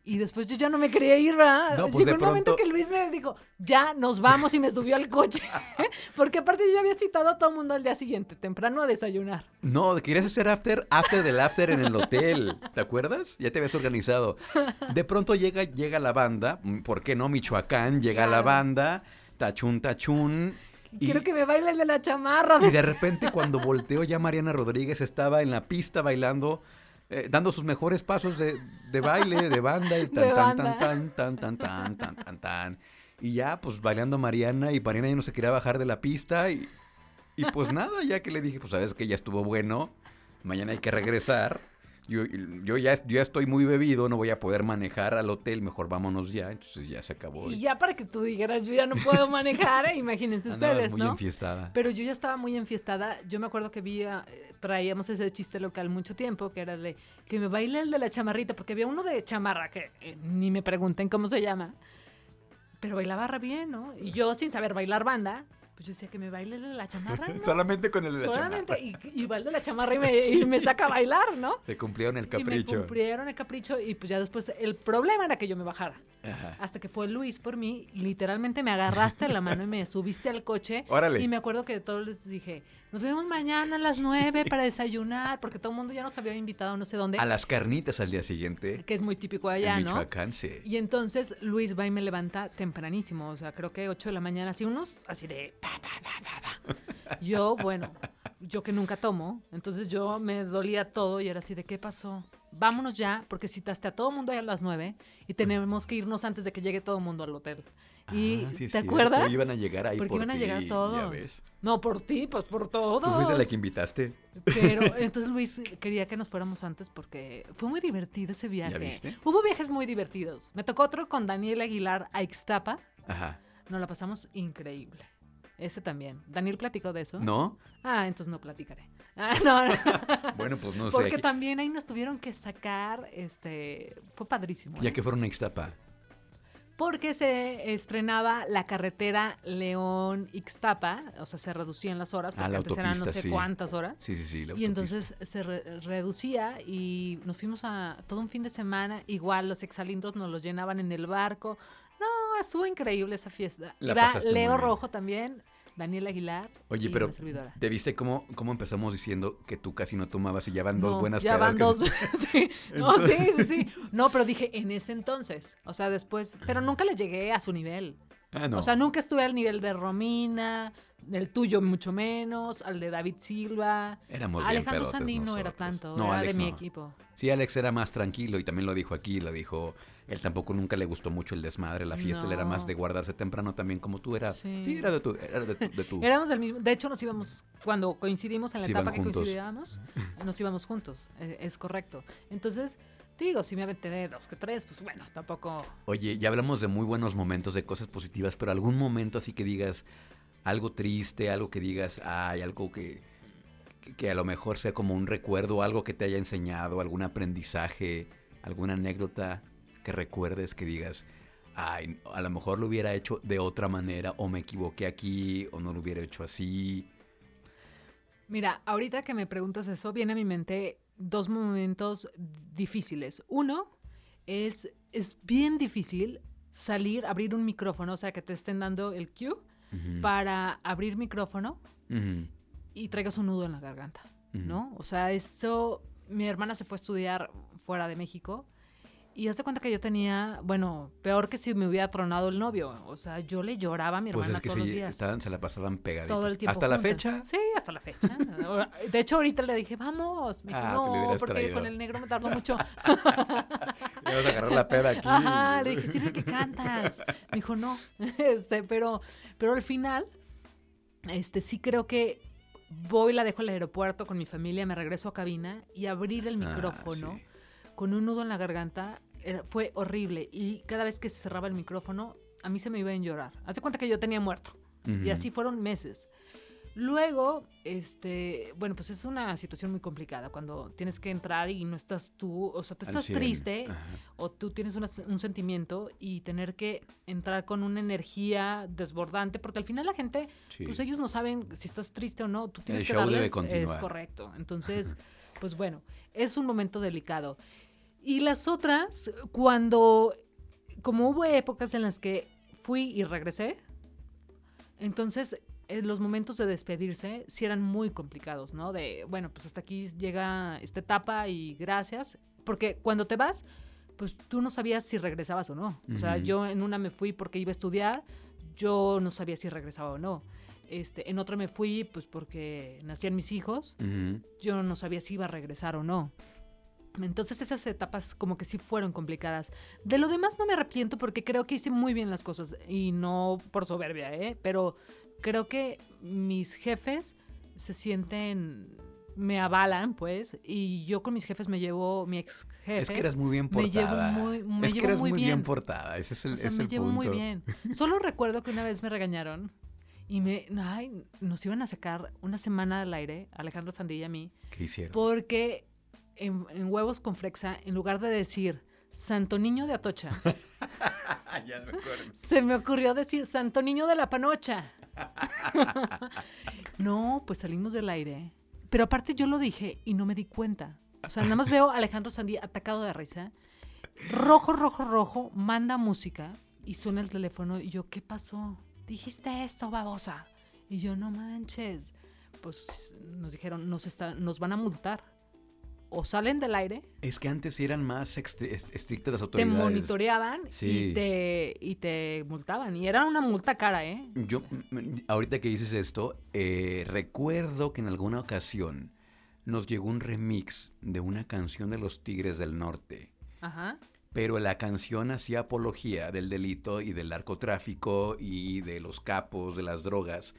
Y después yo ya no me quería ir, ¿verdad? No, pues, Llegó de un momento que Luis me dijo, ya nos vamos y me subió al coche. (laughs) Porque aparte yo había citado a todo el mundo al día siguiente, temprano a desayunar. No, querías hacer after, after del after en el hotel. ¿Te acuerdas? Ya te habías organizado. De pronto llega, llega la banda, ¿por qué no? Michoacán, llega la banda, tachún, tachún. Y, Quiero que me baile el de la chamarra. y de repente cuando volteó ya Mariana Rodríguez estaba en la pista bailando, eh, dando sus mejores pasos de, de baile, de banda, y (laughs) tan, tan, banda. tan, tan, tan, tan, tan, tan, tan, tan. Y ya, pues bailando Mariana, y Mariana ya no se quería bajar de la pista, y, y pues nada, ya que le dije, pues sabes que ya estuvo bueno, mañana hay que regresar. Yo, yo, ya, yo ya estoy muy bebido, no voy a poder manejar al hotel, mejor vámonos ya. Entonces ya se acabó. Y ya para que tú dijeras, yo ya no puedo (laughs) (laughs) manejar, imagínense Andabas ustedes, muy ¿no? enfiestada. Pero yo ya estaba muy enfiestada. Yo me acuerdo que vi, eh, traíamos ese chiste local mucho tiempo, que era de que me baile el de la chamarrita, porque había uno de chamarra que eh, ni me pregunten cómo se llama, pero bailaba re bien, ¿no? Y yo sin saber bailar banda, Pues yo decía que me baile la (laughs) chamarra, ¿no? Solamente con el de la Solamente, chamarra. y, y de la chamarra y me, (laughs) y me saca a bailar, ¿no? Te cumplieron el Y me capricho. cumplieron el capricho y pues ya después el problema era que yo me bajara. Ajá. Hasta que fue Luis por mí, literalmente me agarraste la mano y me (laughs) subiste al coche. Órale. Y me acuerdo que todos les dije, nos vemos mañana a las 9 para desayunar, porque todo el mundo ya nos había invitado no sé dónde, A las carnitas al día siguiente. que es muy típico allá, en ¿no? Michoacán, sí. Y entonces Luis va y me levanta tempranísimo, o sea, creo que 8 de la mañana, así unos, así de... pa, pa, pa, pa, pa. (laughs) Yo, bueno, yo que nunca tomo, entonces yo me dolía todo y era así de, ¿qué pasó? Vámonos ya, porque citaste a todo mundo a las 9 y tenemos que irnos antes de que llegue todo el mundo al hotel. Y, Ah, sí es ¿te acuerdas? Iban a llegar ahí Porque por iban a ti, llegar ya todos. ves. No, por ti, pues por todos. Tú fuiste la que invitaste. Pero (laughs) entonces Luis quería que nos fuéramos antes porque fue muy divertido ese viaje. viste? Hubo viajes muy divertidos. Me tocó otro con Daniel Aguilar a Ixtapa. Ajá. Nos la pasamos increíble. Ese también. Daniel platicó de eso. ¿No? Ah, entonces no platicaré. (laughs) Ah, no, no. (laughs) Bueno, pues no sé. Porque aquí- también ahí nos tuvieron que sacar, este, fue padrísimo. Ya ¿eh? que fueron a Ixtapa. Porque se estrenaba la carretera León-Ixtapa, o sea, se reducían las horas, Ah, porque la antes eran no sé sí. cuántas horas. Sí, sí, sí. la Y entonces se re- reducía y nos fuimos a todo un fin de semana. Igual los exalindros nos los llenaban en el barco. No, estuvo increíble esa fiesta. La Iba pasaste muy Leo bien. Rojo también, Daniel Aguilar. Oye, y pero una servidora. ¿te viste cómo, cómo empezamos diciendo que tú casi no tomabas y ya van dos No, buenas ya pedas van que dos. (laughs) sí. No, sí, sí, sí. No, pero dije en ese entonces. O sea, después. Pero nunca les llegué a su nivel. Ah, no. O sea, nunca estuve al nivel de Romina, del tuyo mucho menos, al de David Silva. Éramos bien Alejandro pedotes Sandín no era nosotros. tanto, No, era Alex de mi no. equipo. Sí, Alex era más tranquilo y también lo dijo aquí, lo dijo. Él tampoco nunca le gustó mucho el desmadre, la fiesta, él era más No. de guardarse temprano también como tú eras. Sí. Sí, era de tu. Era de tu, de tu- (laughs) Éramos del mismo. De hecho, nos íbamos, cuando coincidimos en la etapa que juntos. coincidíamos, (laughs) nos íbamos juntos. eh, Es, correcto. Entonces, te digo, si me aventé de dos que tres, pues bueno, tampoco. Oye, ya hablamos de muy buenos momentos, de cosas positivas, pero algún momento así que digas algo triste, algo que digas, ay, algo que, que, que a lo mejor sea como un recuerdo, algo que te haya enseñado, algún aprendizaje, alguna anécdota que recuerdes que digas, ay, a lo mejor lo hubiera hecho de otra manera, o me equivoqué aquí, o no lo hubiera hecho así. Mira, ahorita que me preguntas eso, viene a mi mente dos momentos difíciles. Uno es, es bien difícil salir, abrir un micrófono, o sea, que te estén dando el cue para abrir micrófono y traigas un nudo en la garganta. ¿no? O sea, eso, mi hermana se fue a estudiar fuera de México y hace cuenta que yo tenía, bueno, peor que si me hubiera tronado el novio, o sea, yo le lloraba a mi Pues hermana es que todos los sí, días. estaban, se la pasaban pegaditos. Todo el tiempo. ¿Hasta la fecha? Sí, hasta la fecha. (laughs) De hecho, ahorita le dije, vamos. Me dijo, Ah, no, porque traído. con el negro me tardó mucho. (laughs) Vamos a agarrar la peda aquí. Ajá, le dije, sirve que cantas. Me dijo, no. (laughs) Este, pero, pero al final, este, sí creo que voy, la dejo al aeropuerto con mi familia, me regreso a cabina y abrir el Ah, micrófono sí. con un nudo en la garganta era- fue horrible. Y cada vez que se cerraba el micrófono, a mí se me iba a llorar. Hace cuenta que yo tenía muerto. Y Ujú. así fueron meses. Luego, este, bueno, pues es una situación muy complicada cuando tienes que entrar y no estás tú, o sea, tú estás 100, triste ajá. o tú tienes una- un sentimiento y tener que entrar con una energía desbordante, porque al final la gente, Sí. pues ellos no saben si estás triste o no, tú tienes que show debe darles, continuar. es correcto. Entonces, (laughs) pues bueno, es un momento delicado. Y las otras, cuando, como hubo épocas en las que fui y regresé, entonces eh, los momentos de despedirse sí eran muy complicados, ¿no? De, bueno, pues hasta aquí llega esta etapa y gracias. Porque cuando te vas, pues tú no sabías si regresabas o no. O sea, yo en una me fui porque iba a estudiar, yo no sabía si regresaba o no. Este, en otra me fui pues porque nacían mis hijos, yo no sabía si iba a regresar o no. Entonces esas etapas como que sí fueron complicadas. De lo demás no me arrepiento porque creo que hice muy bien las cosas y no por soberbia, ¿eh? Pero creo que mis jefes se sienten, me avalan pues y yo con mis jefes me llevo, mi ex jefe. Es que eras muy bien me llevo portada. muy- me es que eras muy muy bien. bien. portada. Ese es el, O sea, es me el llevo muy punto. bien. (laughs) Solo recuerdo que una vez me regañaron y me, ay, nos iban a sacar una semana al aire, Alejandro Sandilla y a mí, ¿Qué hicieron? porque en, en huevos con flexa, en lugar de decir Santo Niño de Atocha, (laughs) ya me se me ocurrió decir Santo Niño de la Panocha. (laughs) no, pues salimos del aire. Pero aparte yo lo dije y no me di cuenta. O sea, nada más veo a Alejandro Sandí atacado de risa. Rojo, rojo, rojo, manda música y suena el teléfono y yo, ¿qué pasó? Dijiste esto, babosa. Y yo, no manches. Pues nos dijeron, nos, está, nos van a multar. O salen del aire, Es que antes eran más estrictas las te autoridades. monitoreaban Sí. y, te, y te multaban. Y era una multa cara, ¿eh? Yo, ahorita que dices esto, eh, recuerdo que en alguna ocasión nos llegó un remix de una canción de los Tigres del Norte. Ajá. Pero la canción hacía apología del delito y del narcotráfico y de los capos, de las drogas.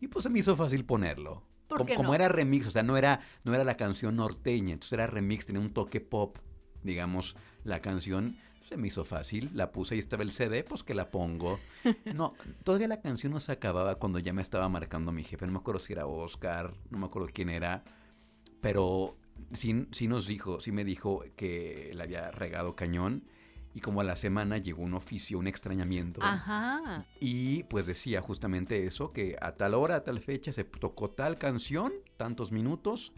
Y pues se me hizo fácil ponerlo. ¿Por como, era remix, o sea, no era, no era la canción norteña, entonces era remix, tenía un toque pop, digamos, la canción. Se me hizo fácil, la puse y estaba el CD, pues que la pongo. (laughs) No, todavía la canción no se acababa cuando ya me estaba marcando mi jefe. No me acuerdo si era Oscar, no me acuerdo quién era, pero sí, sí nos dijo, sí me dijo que le había regado cañón. Y como a la semana llegó un oficio, un extrañamiento. Ajá. Y pues decía justamente eso, que a tal hora, a tal fecha se tocó tal canción, tantos minutos,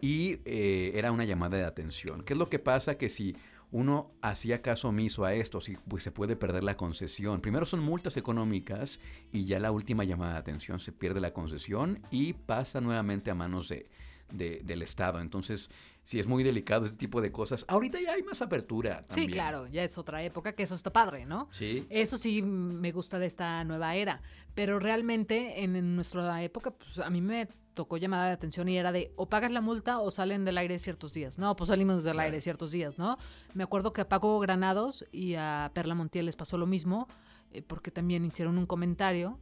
y eh, era una llamada de atención. ¿Qué es lo que pasa? Que si uno hacía caso omiso a esto, si, pues se puede perder la concesión. Primero son multas económicas y ya la última llamada de atención se pierde la concesión y pasa nuevamente a manos de, de- del Estado. Entonces, sí es muy delicado este tipo de cosas. Ahorita ya hay más apertura. Sí, también. claro, ya es otra época, que eso está padre, ¿no? Sí. Eso sí me gusta de esta nueva era, pero realmente en, en nuestra época, pues a mí me tocó llamada de atención y era de o pagas la multa o salen del aire ciertos días. No, pues salimos del Claro. aire ciertos días, ¿no? Me acuerdo que a Paco Granados y a Perla Montiel les pasó lo mismo, eh, porque también hicieron un comentario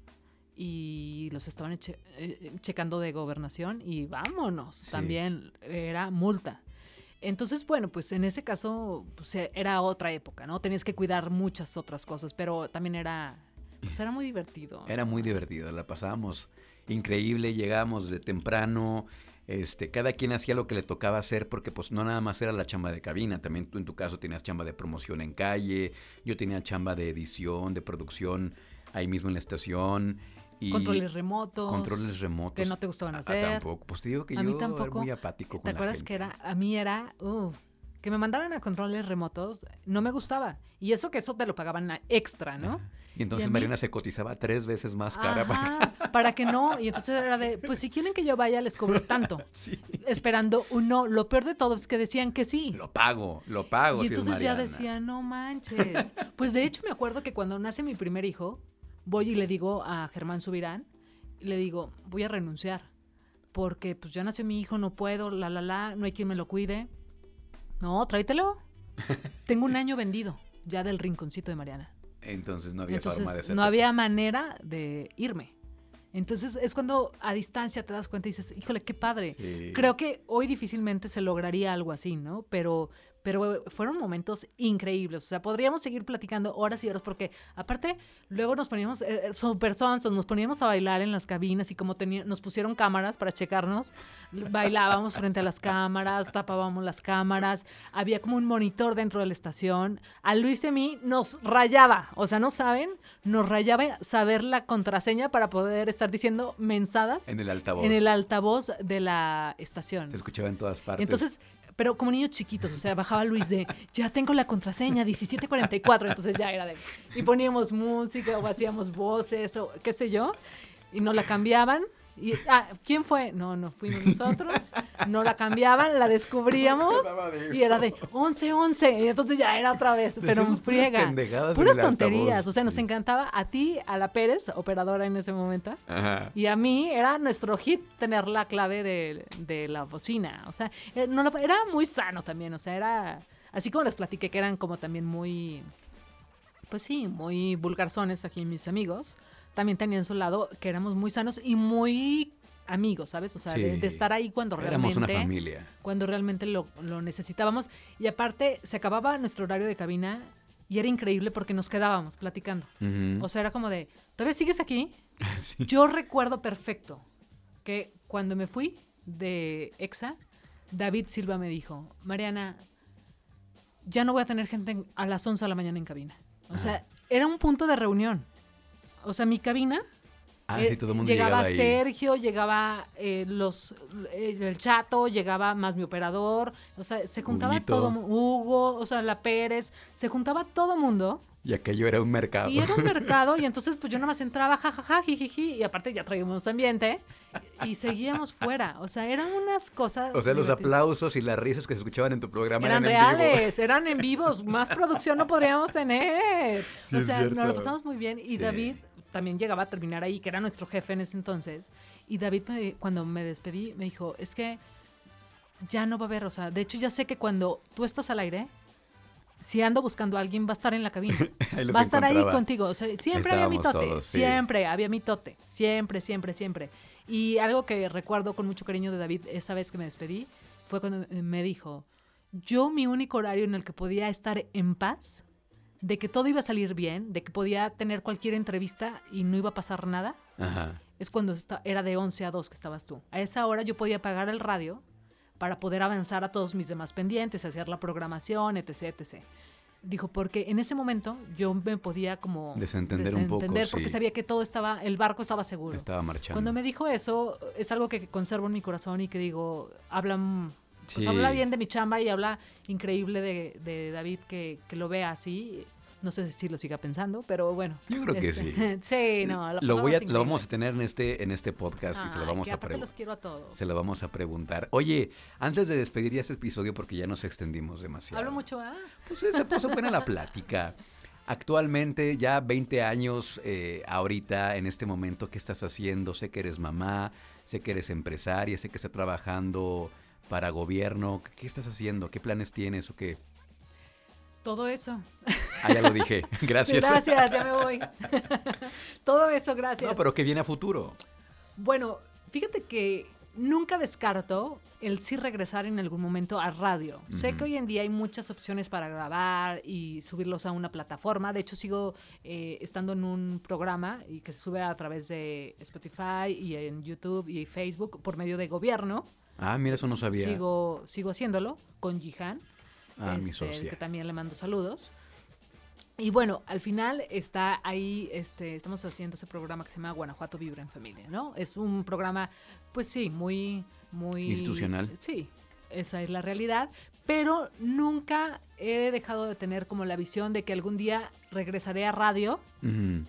y los estaban eche- eh, checando de gobernación y vámonos, Sí. también era multa. Entonces, bueno, pues en ese caso pues, eh, era otra época, ¿no? Tenías que cuidar muchas otras cosas, pero también era, pues era muy divertido. Era muy divertido, la pasábamos increíble, llegábamos de temprano, este, cada quien hacía lo que le tocaba hacer porque pues no nada más era la chamba de cabina, también tú en tu caso tenías chamba de promoción en calle, yo tenía chamba de edición, de producción ahí mismo en la estación y Controles remotos. controles remotos. Que no te gustaban Ah, hacer. tampoco, pues te digo que A yo mí tampoco. era muy apático con ¿Te la acuerdas gente. que era, a mí era, uh, que me mandaran a controles remotos, no me gustaba. Y eso que eso te lo pagaban extra, ¿no? Y entonces mí- Mariana se cotizaba tres veces más cara. para- Ajá, (laughs) para que no. Y entonces era de, pues si quieren que yo vaya, les cobro tanto. (laughs) Sí. Esperando un no. Lo peor de todo es que decían que sí. Lo pago, lo pago. Y si es entonces ya decía, no manches. (laughs) Pues de hecho me acuerdo que cuando nace mi primer hijo, voy y le digo a Germán Subirán, le digo, voy a renunciar, porque pues ya nació mi hijo, no puedo, la, la, la, no hay quien me lo cuide. No, tráetelo. (laughs) Tengo un año vendido ya del rinconcito de Mariana. Entonces no había Entonces forma de hacer. no había manera de irme. Entonces es cuando a distancia te das cuenta y dices, híjole, qué padre. Sí. Creo que hoy difícilmente se lograría algo así, ¿no? Pero, pero fueron momentos increíbles. O sea, podríamos seguir platicando horas y horas porque aparte luego nos poníamos eh, eh, super sonsos, nos poníamos a bailar en las cabinas y como nos pusieron cámaras para checarnos, bailábamos frente a las cámaras, tapábamos las cámaras, había como un monitor dentro de la estación. A Luis y a mí nos rayaba, o sea, no saben, nos rayaba saber la contraseña para poder estar diciendo mensadas En el altavoz. en el altavoz de la estación. Se escuchaba en todas partes. Entonces, pero como niños chiquitos, o sea, bajaba Luis de, ya tengo la contraseña, 1744, entonces ya era de, y poníamos música o hacíamos voces o qué sé yo, y nos la cambiaban. Y, ah, ¿quién fue? No, no fuimos nosotros. No la cambiaban, la descubríamos y era de 11, 11. Y entonces ya era otra vez, pero puras friega. Puras altavoz, tonterías. O sea, nos encantaba a ti, a la Pérez, operadora en ese momento. Ajá. Y a mí era nuestro hit tener la clave de, de la bocina. O sea, eh, no era muy sano también. O sea, era. Así como les platiqué que eran como también muy. Pues sí, muy vulgarzones aquí mis amigos. También tenían su lado que éramos muy sanos y muy amigos, ¿sabes? O sea, de, Sí. de estar ahí cuando Éramos realmente. una familia. Cuando realmente lo, lo necesitábamos. Y aparte, se acababa nuestro horario de cabina y era increíble porque nos quedábamos platicando. O sea, era como de, ¿todavía sigues aquí? (laughs) Sí. Yo recuerdo perfecto que cuando me fui de EXA, David Silva me dijo, Mariana, ya no voy a tener gente en- a las 11 de la mañana en cabina. O sea, era un punto de reunión. O sea, mi cabina Ah, Eh, sí, todo el mundo llegaba llegaba ahí. Sergio, llegaba eh, los eh, el Chato, llegaba más mi operador, o sea, se juntaba Huguito. todo Hugo, o sea, la Pérez, se juntaba todo mundo Y aquello era un mercado. y era un (laughs) mercado y entonces pues yo nada más entraba jajaja jijiji y aparte ya traíamos ambiente y seguíamos fuera, o sea, eran unas cosas o sea, los aplausos y las risas que se escuchaban en tu programa Eran eran, en vivo. reales, (laughs) eran en vivos, más producción no podríamos tener. Sí, o sea, nos lo pasamos muy bien y Sí. David también llegaba a terminar ahí, que era nuestro jefe en ese entonces. Y David, me- cuando me despedí, me dijo, es que ya no va a haber, o sea, de hecho ya sé que cuando tú estás al aire, si ando buscando a alguien, va a estar en la cabina. (laughs) Va a estar ahí contigo. O sea, siempre había mitote. todos, sí. Siempre había mitote. Siempre, siempre, siempre. Y algo que recuerdo con mucho cariño de David esa vez que me despedí fue cuando me dijo, yo mi único horario en el que podía estar en paz, de que todo iba a salir bien, de que podía tener cualquier entrevista y no iba a pasar nada, Ajá. es cuando era de 11 a 2 que estabas tú. A esa hora yo podía apagar el radio para poder avanzar a todos mis demás pendientes, hacer la programación, etc, etc. Dijo, porque en ese momento yo me podía como... Desentender un poco, porque sí. sabía que todo estaba, el barco estaba seguro. Estaba marchando. Cuando me dijo eso, es algo que conservo en mi corazón y que digo, habla, mm, pues Sí. habla bien de mi chamba y habla increíble de, de David que, que lo vea así. No sé si lo siga pensando, pero bueno. Yo creo que este, sí. (laughs) sí, no, la lo, voy a, lo vamos a tener en este, en este podcast y se lo vamos a preguntar. los quiero a todos. Se lo vamos a preguntar. Oye, antes de despedir ya este episodio, porque ya nos extendimos demasiado. Hablo mucho, ¿ah? Pues se puso buena la plática. Actualmente, ya 20 años, eh, ahorita, en este momento, ¿qué estás haciendo? Sé que eres mamá, sé que eres empresaria, sé que estás trabajando para gobierno. ¿Qué estás haciendo? ¿Qué planes tienes o qué? Todo eso. Ah, ya lo dije. (laughs) Gracias. Gracias, ya me voy. (laughs) Todo eso, gracias. No, pero ¿qué viene a futuro? Bueno, fíjate que nunca descarto el sí regresar en algún momento a radio. Sé que hoy en día hay muchas opciones para grabar y subirlos a una plataforma. De hecho, sigo eh, estando en un programa y que se sube a través de Spotify y en YouTube y Facebook por medio de gobierno. Ah, mira, eso no sabía. Sigo, sigo haciéndolo con Jihan, Ah, mi este, socia. que también le mando saludos. Y bueno, al final está ahí, este, estamos haciendo ese programa que se llama Guanajuato Vibra en Familia, ¿no? Es un programa, pues sí, muy, muy... Institucional. Sí, esa es la realidad, pero nunca he dejado de tener como la visión de que algún día regresaré a radio,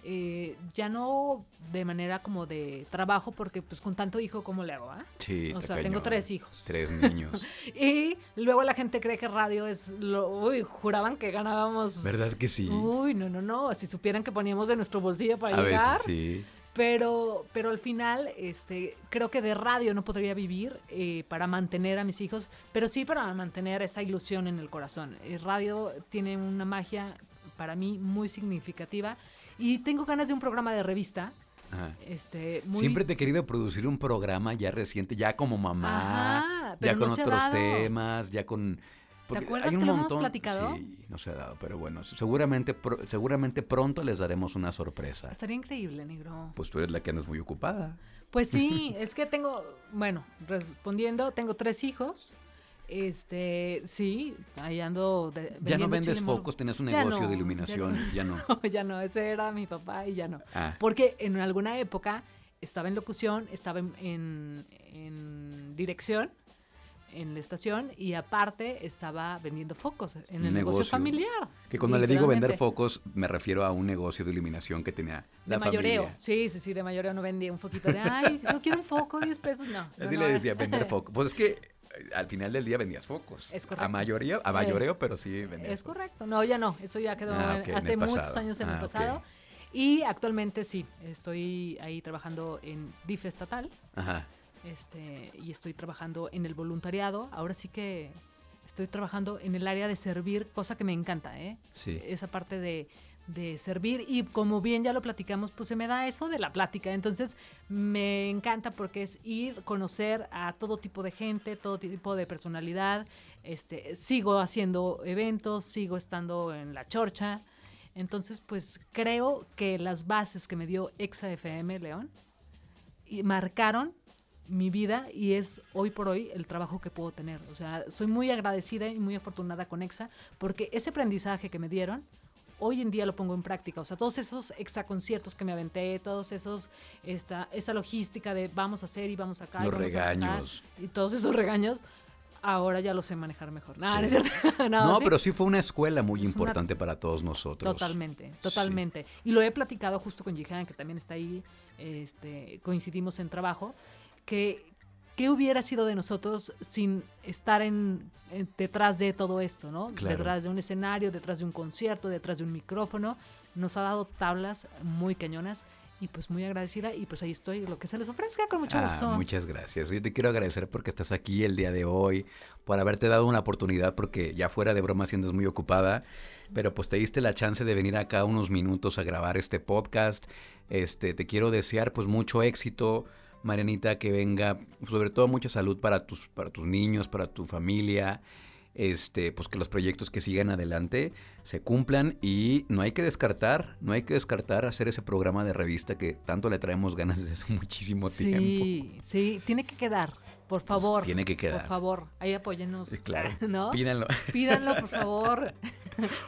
eh, ya no de manera como de trabajo, porque pues con tanto hijo, ¿cómo le hago? ah? Sí, O sea, tengo tres hijos. Tres (laughs) niños. Y luego la gente cree que radio es lo. Uy, juraban que ganábamos. ¿Verdad que sí? Uy, no, no, no. Si supieran que poníamos de nuestro bolsillo para a llegar. veces sí. Pero, pero al final, este, creo que de radio no podría vivir eh, para mantener a mis hijos, pero sí para mantener esa ilusión en el corazón. El radio tiene una magia para mí muy significativa y tengo ganas de un programa de revista. Ajá. Este, muy, Siempre te he querido producir un programa ya reciente, ya como mamá, Ajá, ya con no otros temas, ya con... porque acuerdas hay un que lo hemos montón, platicado? Sí, no se ha dado, pero bueno, seguramente, pro- seguramente pronto les daremos una sorpresa. Estaría increíble, negro. Pues tú eres la que andas muy ocupada. Pues sí, (laughs) es que tengo, bueno, respondiendo, tengo tres hijos. Este, sí, ahí ando. de- Ya no vendes chile focos, tenías un negocio no, de ya iluminación, no. ya no. (laughs) No, ya no, ese era mi papá y ya no. Ah. Porque en alguna época estaba en locución, estaba en, en- en dirección, en la estación, y aparte estaba vendiendo focos en el negocio, negocio. familiar. Que cuando le digo vender focos, me refiero a un negocio de iluminación que tenía la De mayoreo. familia. Sí, sí, sí, de mayoreo no vendía un foquito de, ay, yo quiero un foco, 10 pesos, no. no, Así no, le eh. decía, vender (laughs) focos. Pues es que eh, al final del día vendías focos. Es correcto. A mayoría, a mayoreo, pero sí vendías Es focos. correcto. No, ya no. Eso ya quedó Ah, en- ok, en hace muchos años en Ah, el pasado. Y actualmente sí, estoy ahí trabajando en DIF estatal Ajá. Este, y estoy trabajando en el voluntariado. Ahora sí que estoy trabajando en el área de servir, cosa que me encanta, ¿eh? Sí. Esa parte de, de servir y como bien ya lo platicamos, pues se me da eso de la plática. Entonces me encanta porque es ir, conocer a todo tipo de gente, todo tipo de personalidad. Este, sigo haciendo eventos, sigo estando en la chorcha. Entonces, pues creo que las bases que me dio Exa FM León y marcaron mi vida y es hoy por hoy el trabajo que puedo tener. O sea, soy muy agradecida y muy afortunada con EXA porque ese aprendizaje que me dieron hoy en día lo pongo en práctica. O sea, todos esos exaconciertos que me aventé, todos esos, esta, esa logística de vamos a hacer y vamos acá. Los y vamos a regaños. y todos esos regaños, ahora ya lo sé manejar mejor. No, no es cierto. (laughs) No, no, ¿sí? pero sí fue una escuela muy Es una- importante para todos nosotros. Totalmente, totalmente. Y lo he platicado justo con Jihan, que también está ahí, este, coincidimos en trabajo, que qué hubiera sido de nosotros sin estar en, en- detrás de todo esto, ¿no? Claro. Detrás de un escenario, detrás de un concierto, detrás de un micrófono. Nos ha dado tablas muy cañonas y pues muy agradecida y pues ahí estoy, lo que se les ofrezca con mucho Ah, gusto. muchas gracias. Yo te quiero agradecer porque estás aquí el día de hoy, por haberte dado una oportunidad, porque ya fuera de broma siendo muy ocupada, pero pues te diste la chance de venir acá unos minutos a grabar este podcast. Este, te quiero desear pues mucho éxito, Marianita, que venga, sobre todo mucha salud para tus, para tus niños, para tu familia. Este, pues que los proyectos que sigan adelante se cumplan y no hay que descartar, no hay que descartar hacer ese programa de revista que tanto le traemos ganas desde hace (laughs) muchísimo tiempo. Sí, sí, tiene que quedar, por favor. Pues tiene que quedar. Por favor, ahí apóyennos. Sí, claro. (laughs) ¿No? Pídanlo. (laughs) Pídanlo, por favor.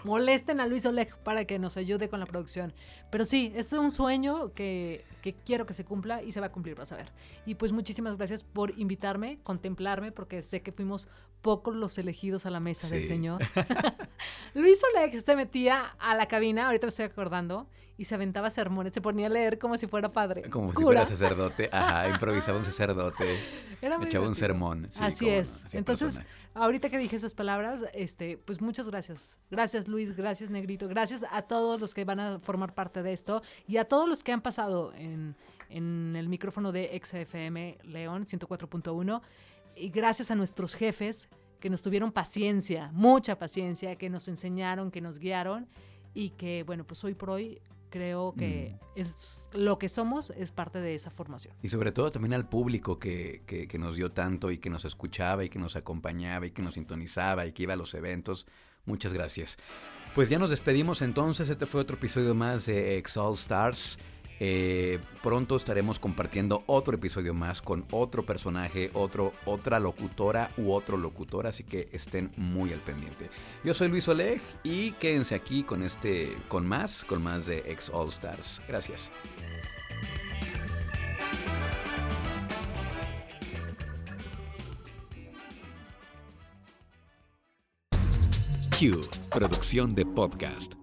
Molesten a Luis Oleg para que nos ayude con la producción. Pero sí, es un sueño que, que quiero que se cumpla y se va a cumplir, vas a ver. Y pues muchísimas gracias por invitarme, contemplarme, porque sé que fuimos pocos los elegidos a la mesa del. Señor. (laughs) (laughs) Luis Oleg se metía a la cabina, ahorita me estoy acordando, y se aventaba sermones, se ponía a leer como si fuera padre. Como si Cura. fuera sacerdote. Ajá, (laughs) improvisaba un sacerdote. Era muy echaba un sermón. Sí, Así es. Entonces, ahorita que dije esas palabras, este, pues muchas gracias. Gracias Luis, gracias Negrito, gracias a todos los que van a formar parte de esto y a todos los que han pasado en, en el micrófono de XFM León 104.1 y gracias a nuestros jefes que nos tuvieron paciencia, mucha paciencia, que nos enseñaron, que nos guiaron y que, bueno, pues hoy por hoy creo que Mm. es, lo que somos es parte de esa formación. Y sobre todo también al público que, que, que nos dio tanto y que nos escuchaba y que nos acompañaba y que nos sintonizaba y que iba a los eventos. Muchas gracias. Pues ya nos despedimos entonces. Este fue otro episodio más de Ex All Stars. Eh, pronto estaremos compartiendo otro episodio más con otro personaje, otro, otra locutora u otro locutor, así que estén muy al pendiente. Yo soy Luis Oleg y quédense aquí con este, con más, con más de Ex All Stars. Gracias. Q, producción de podcast.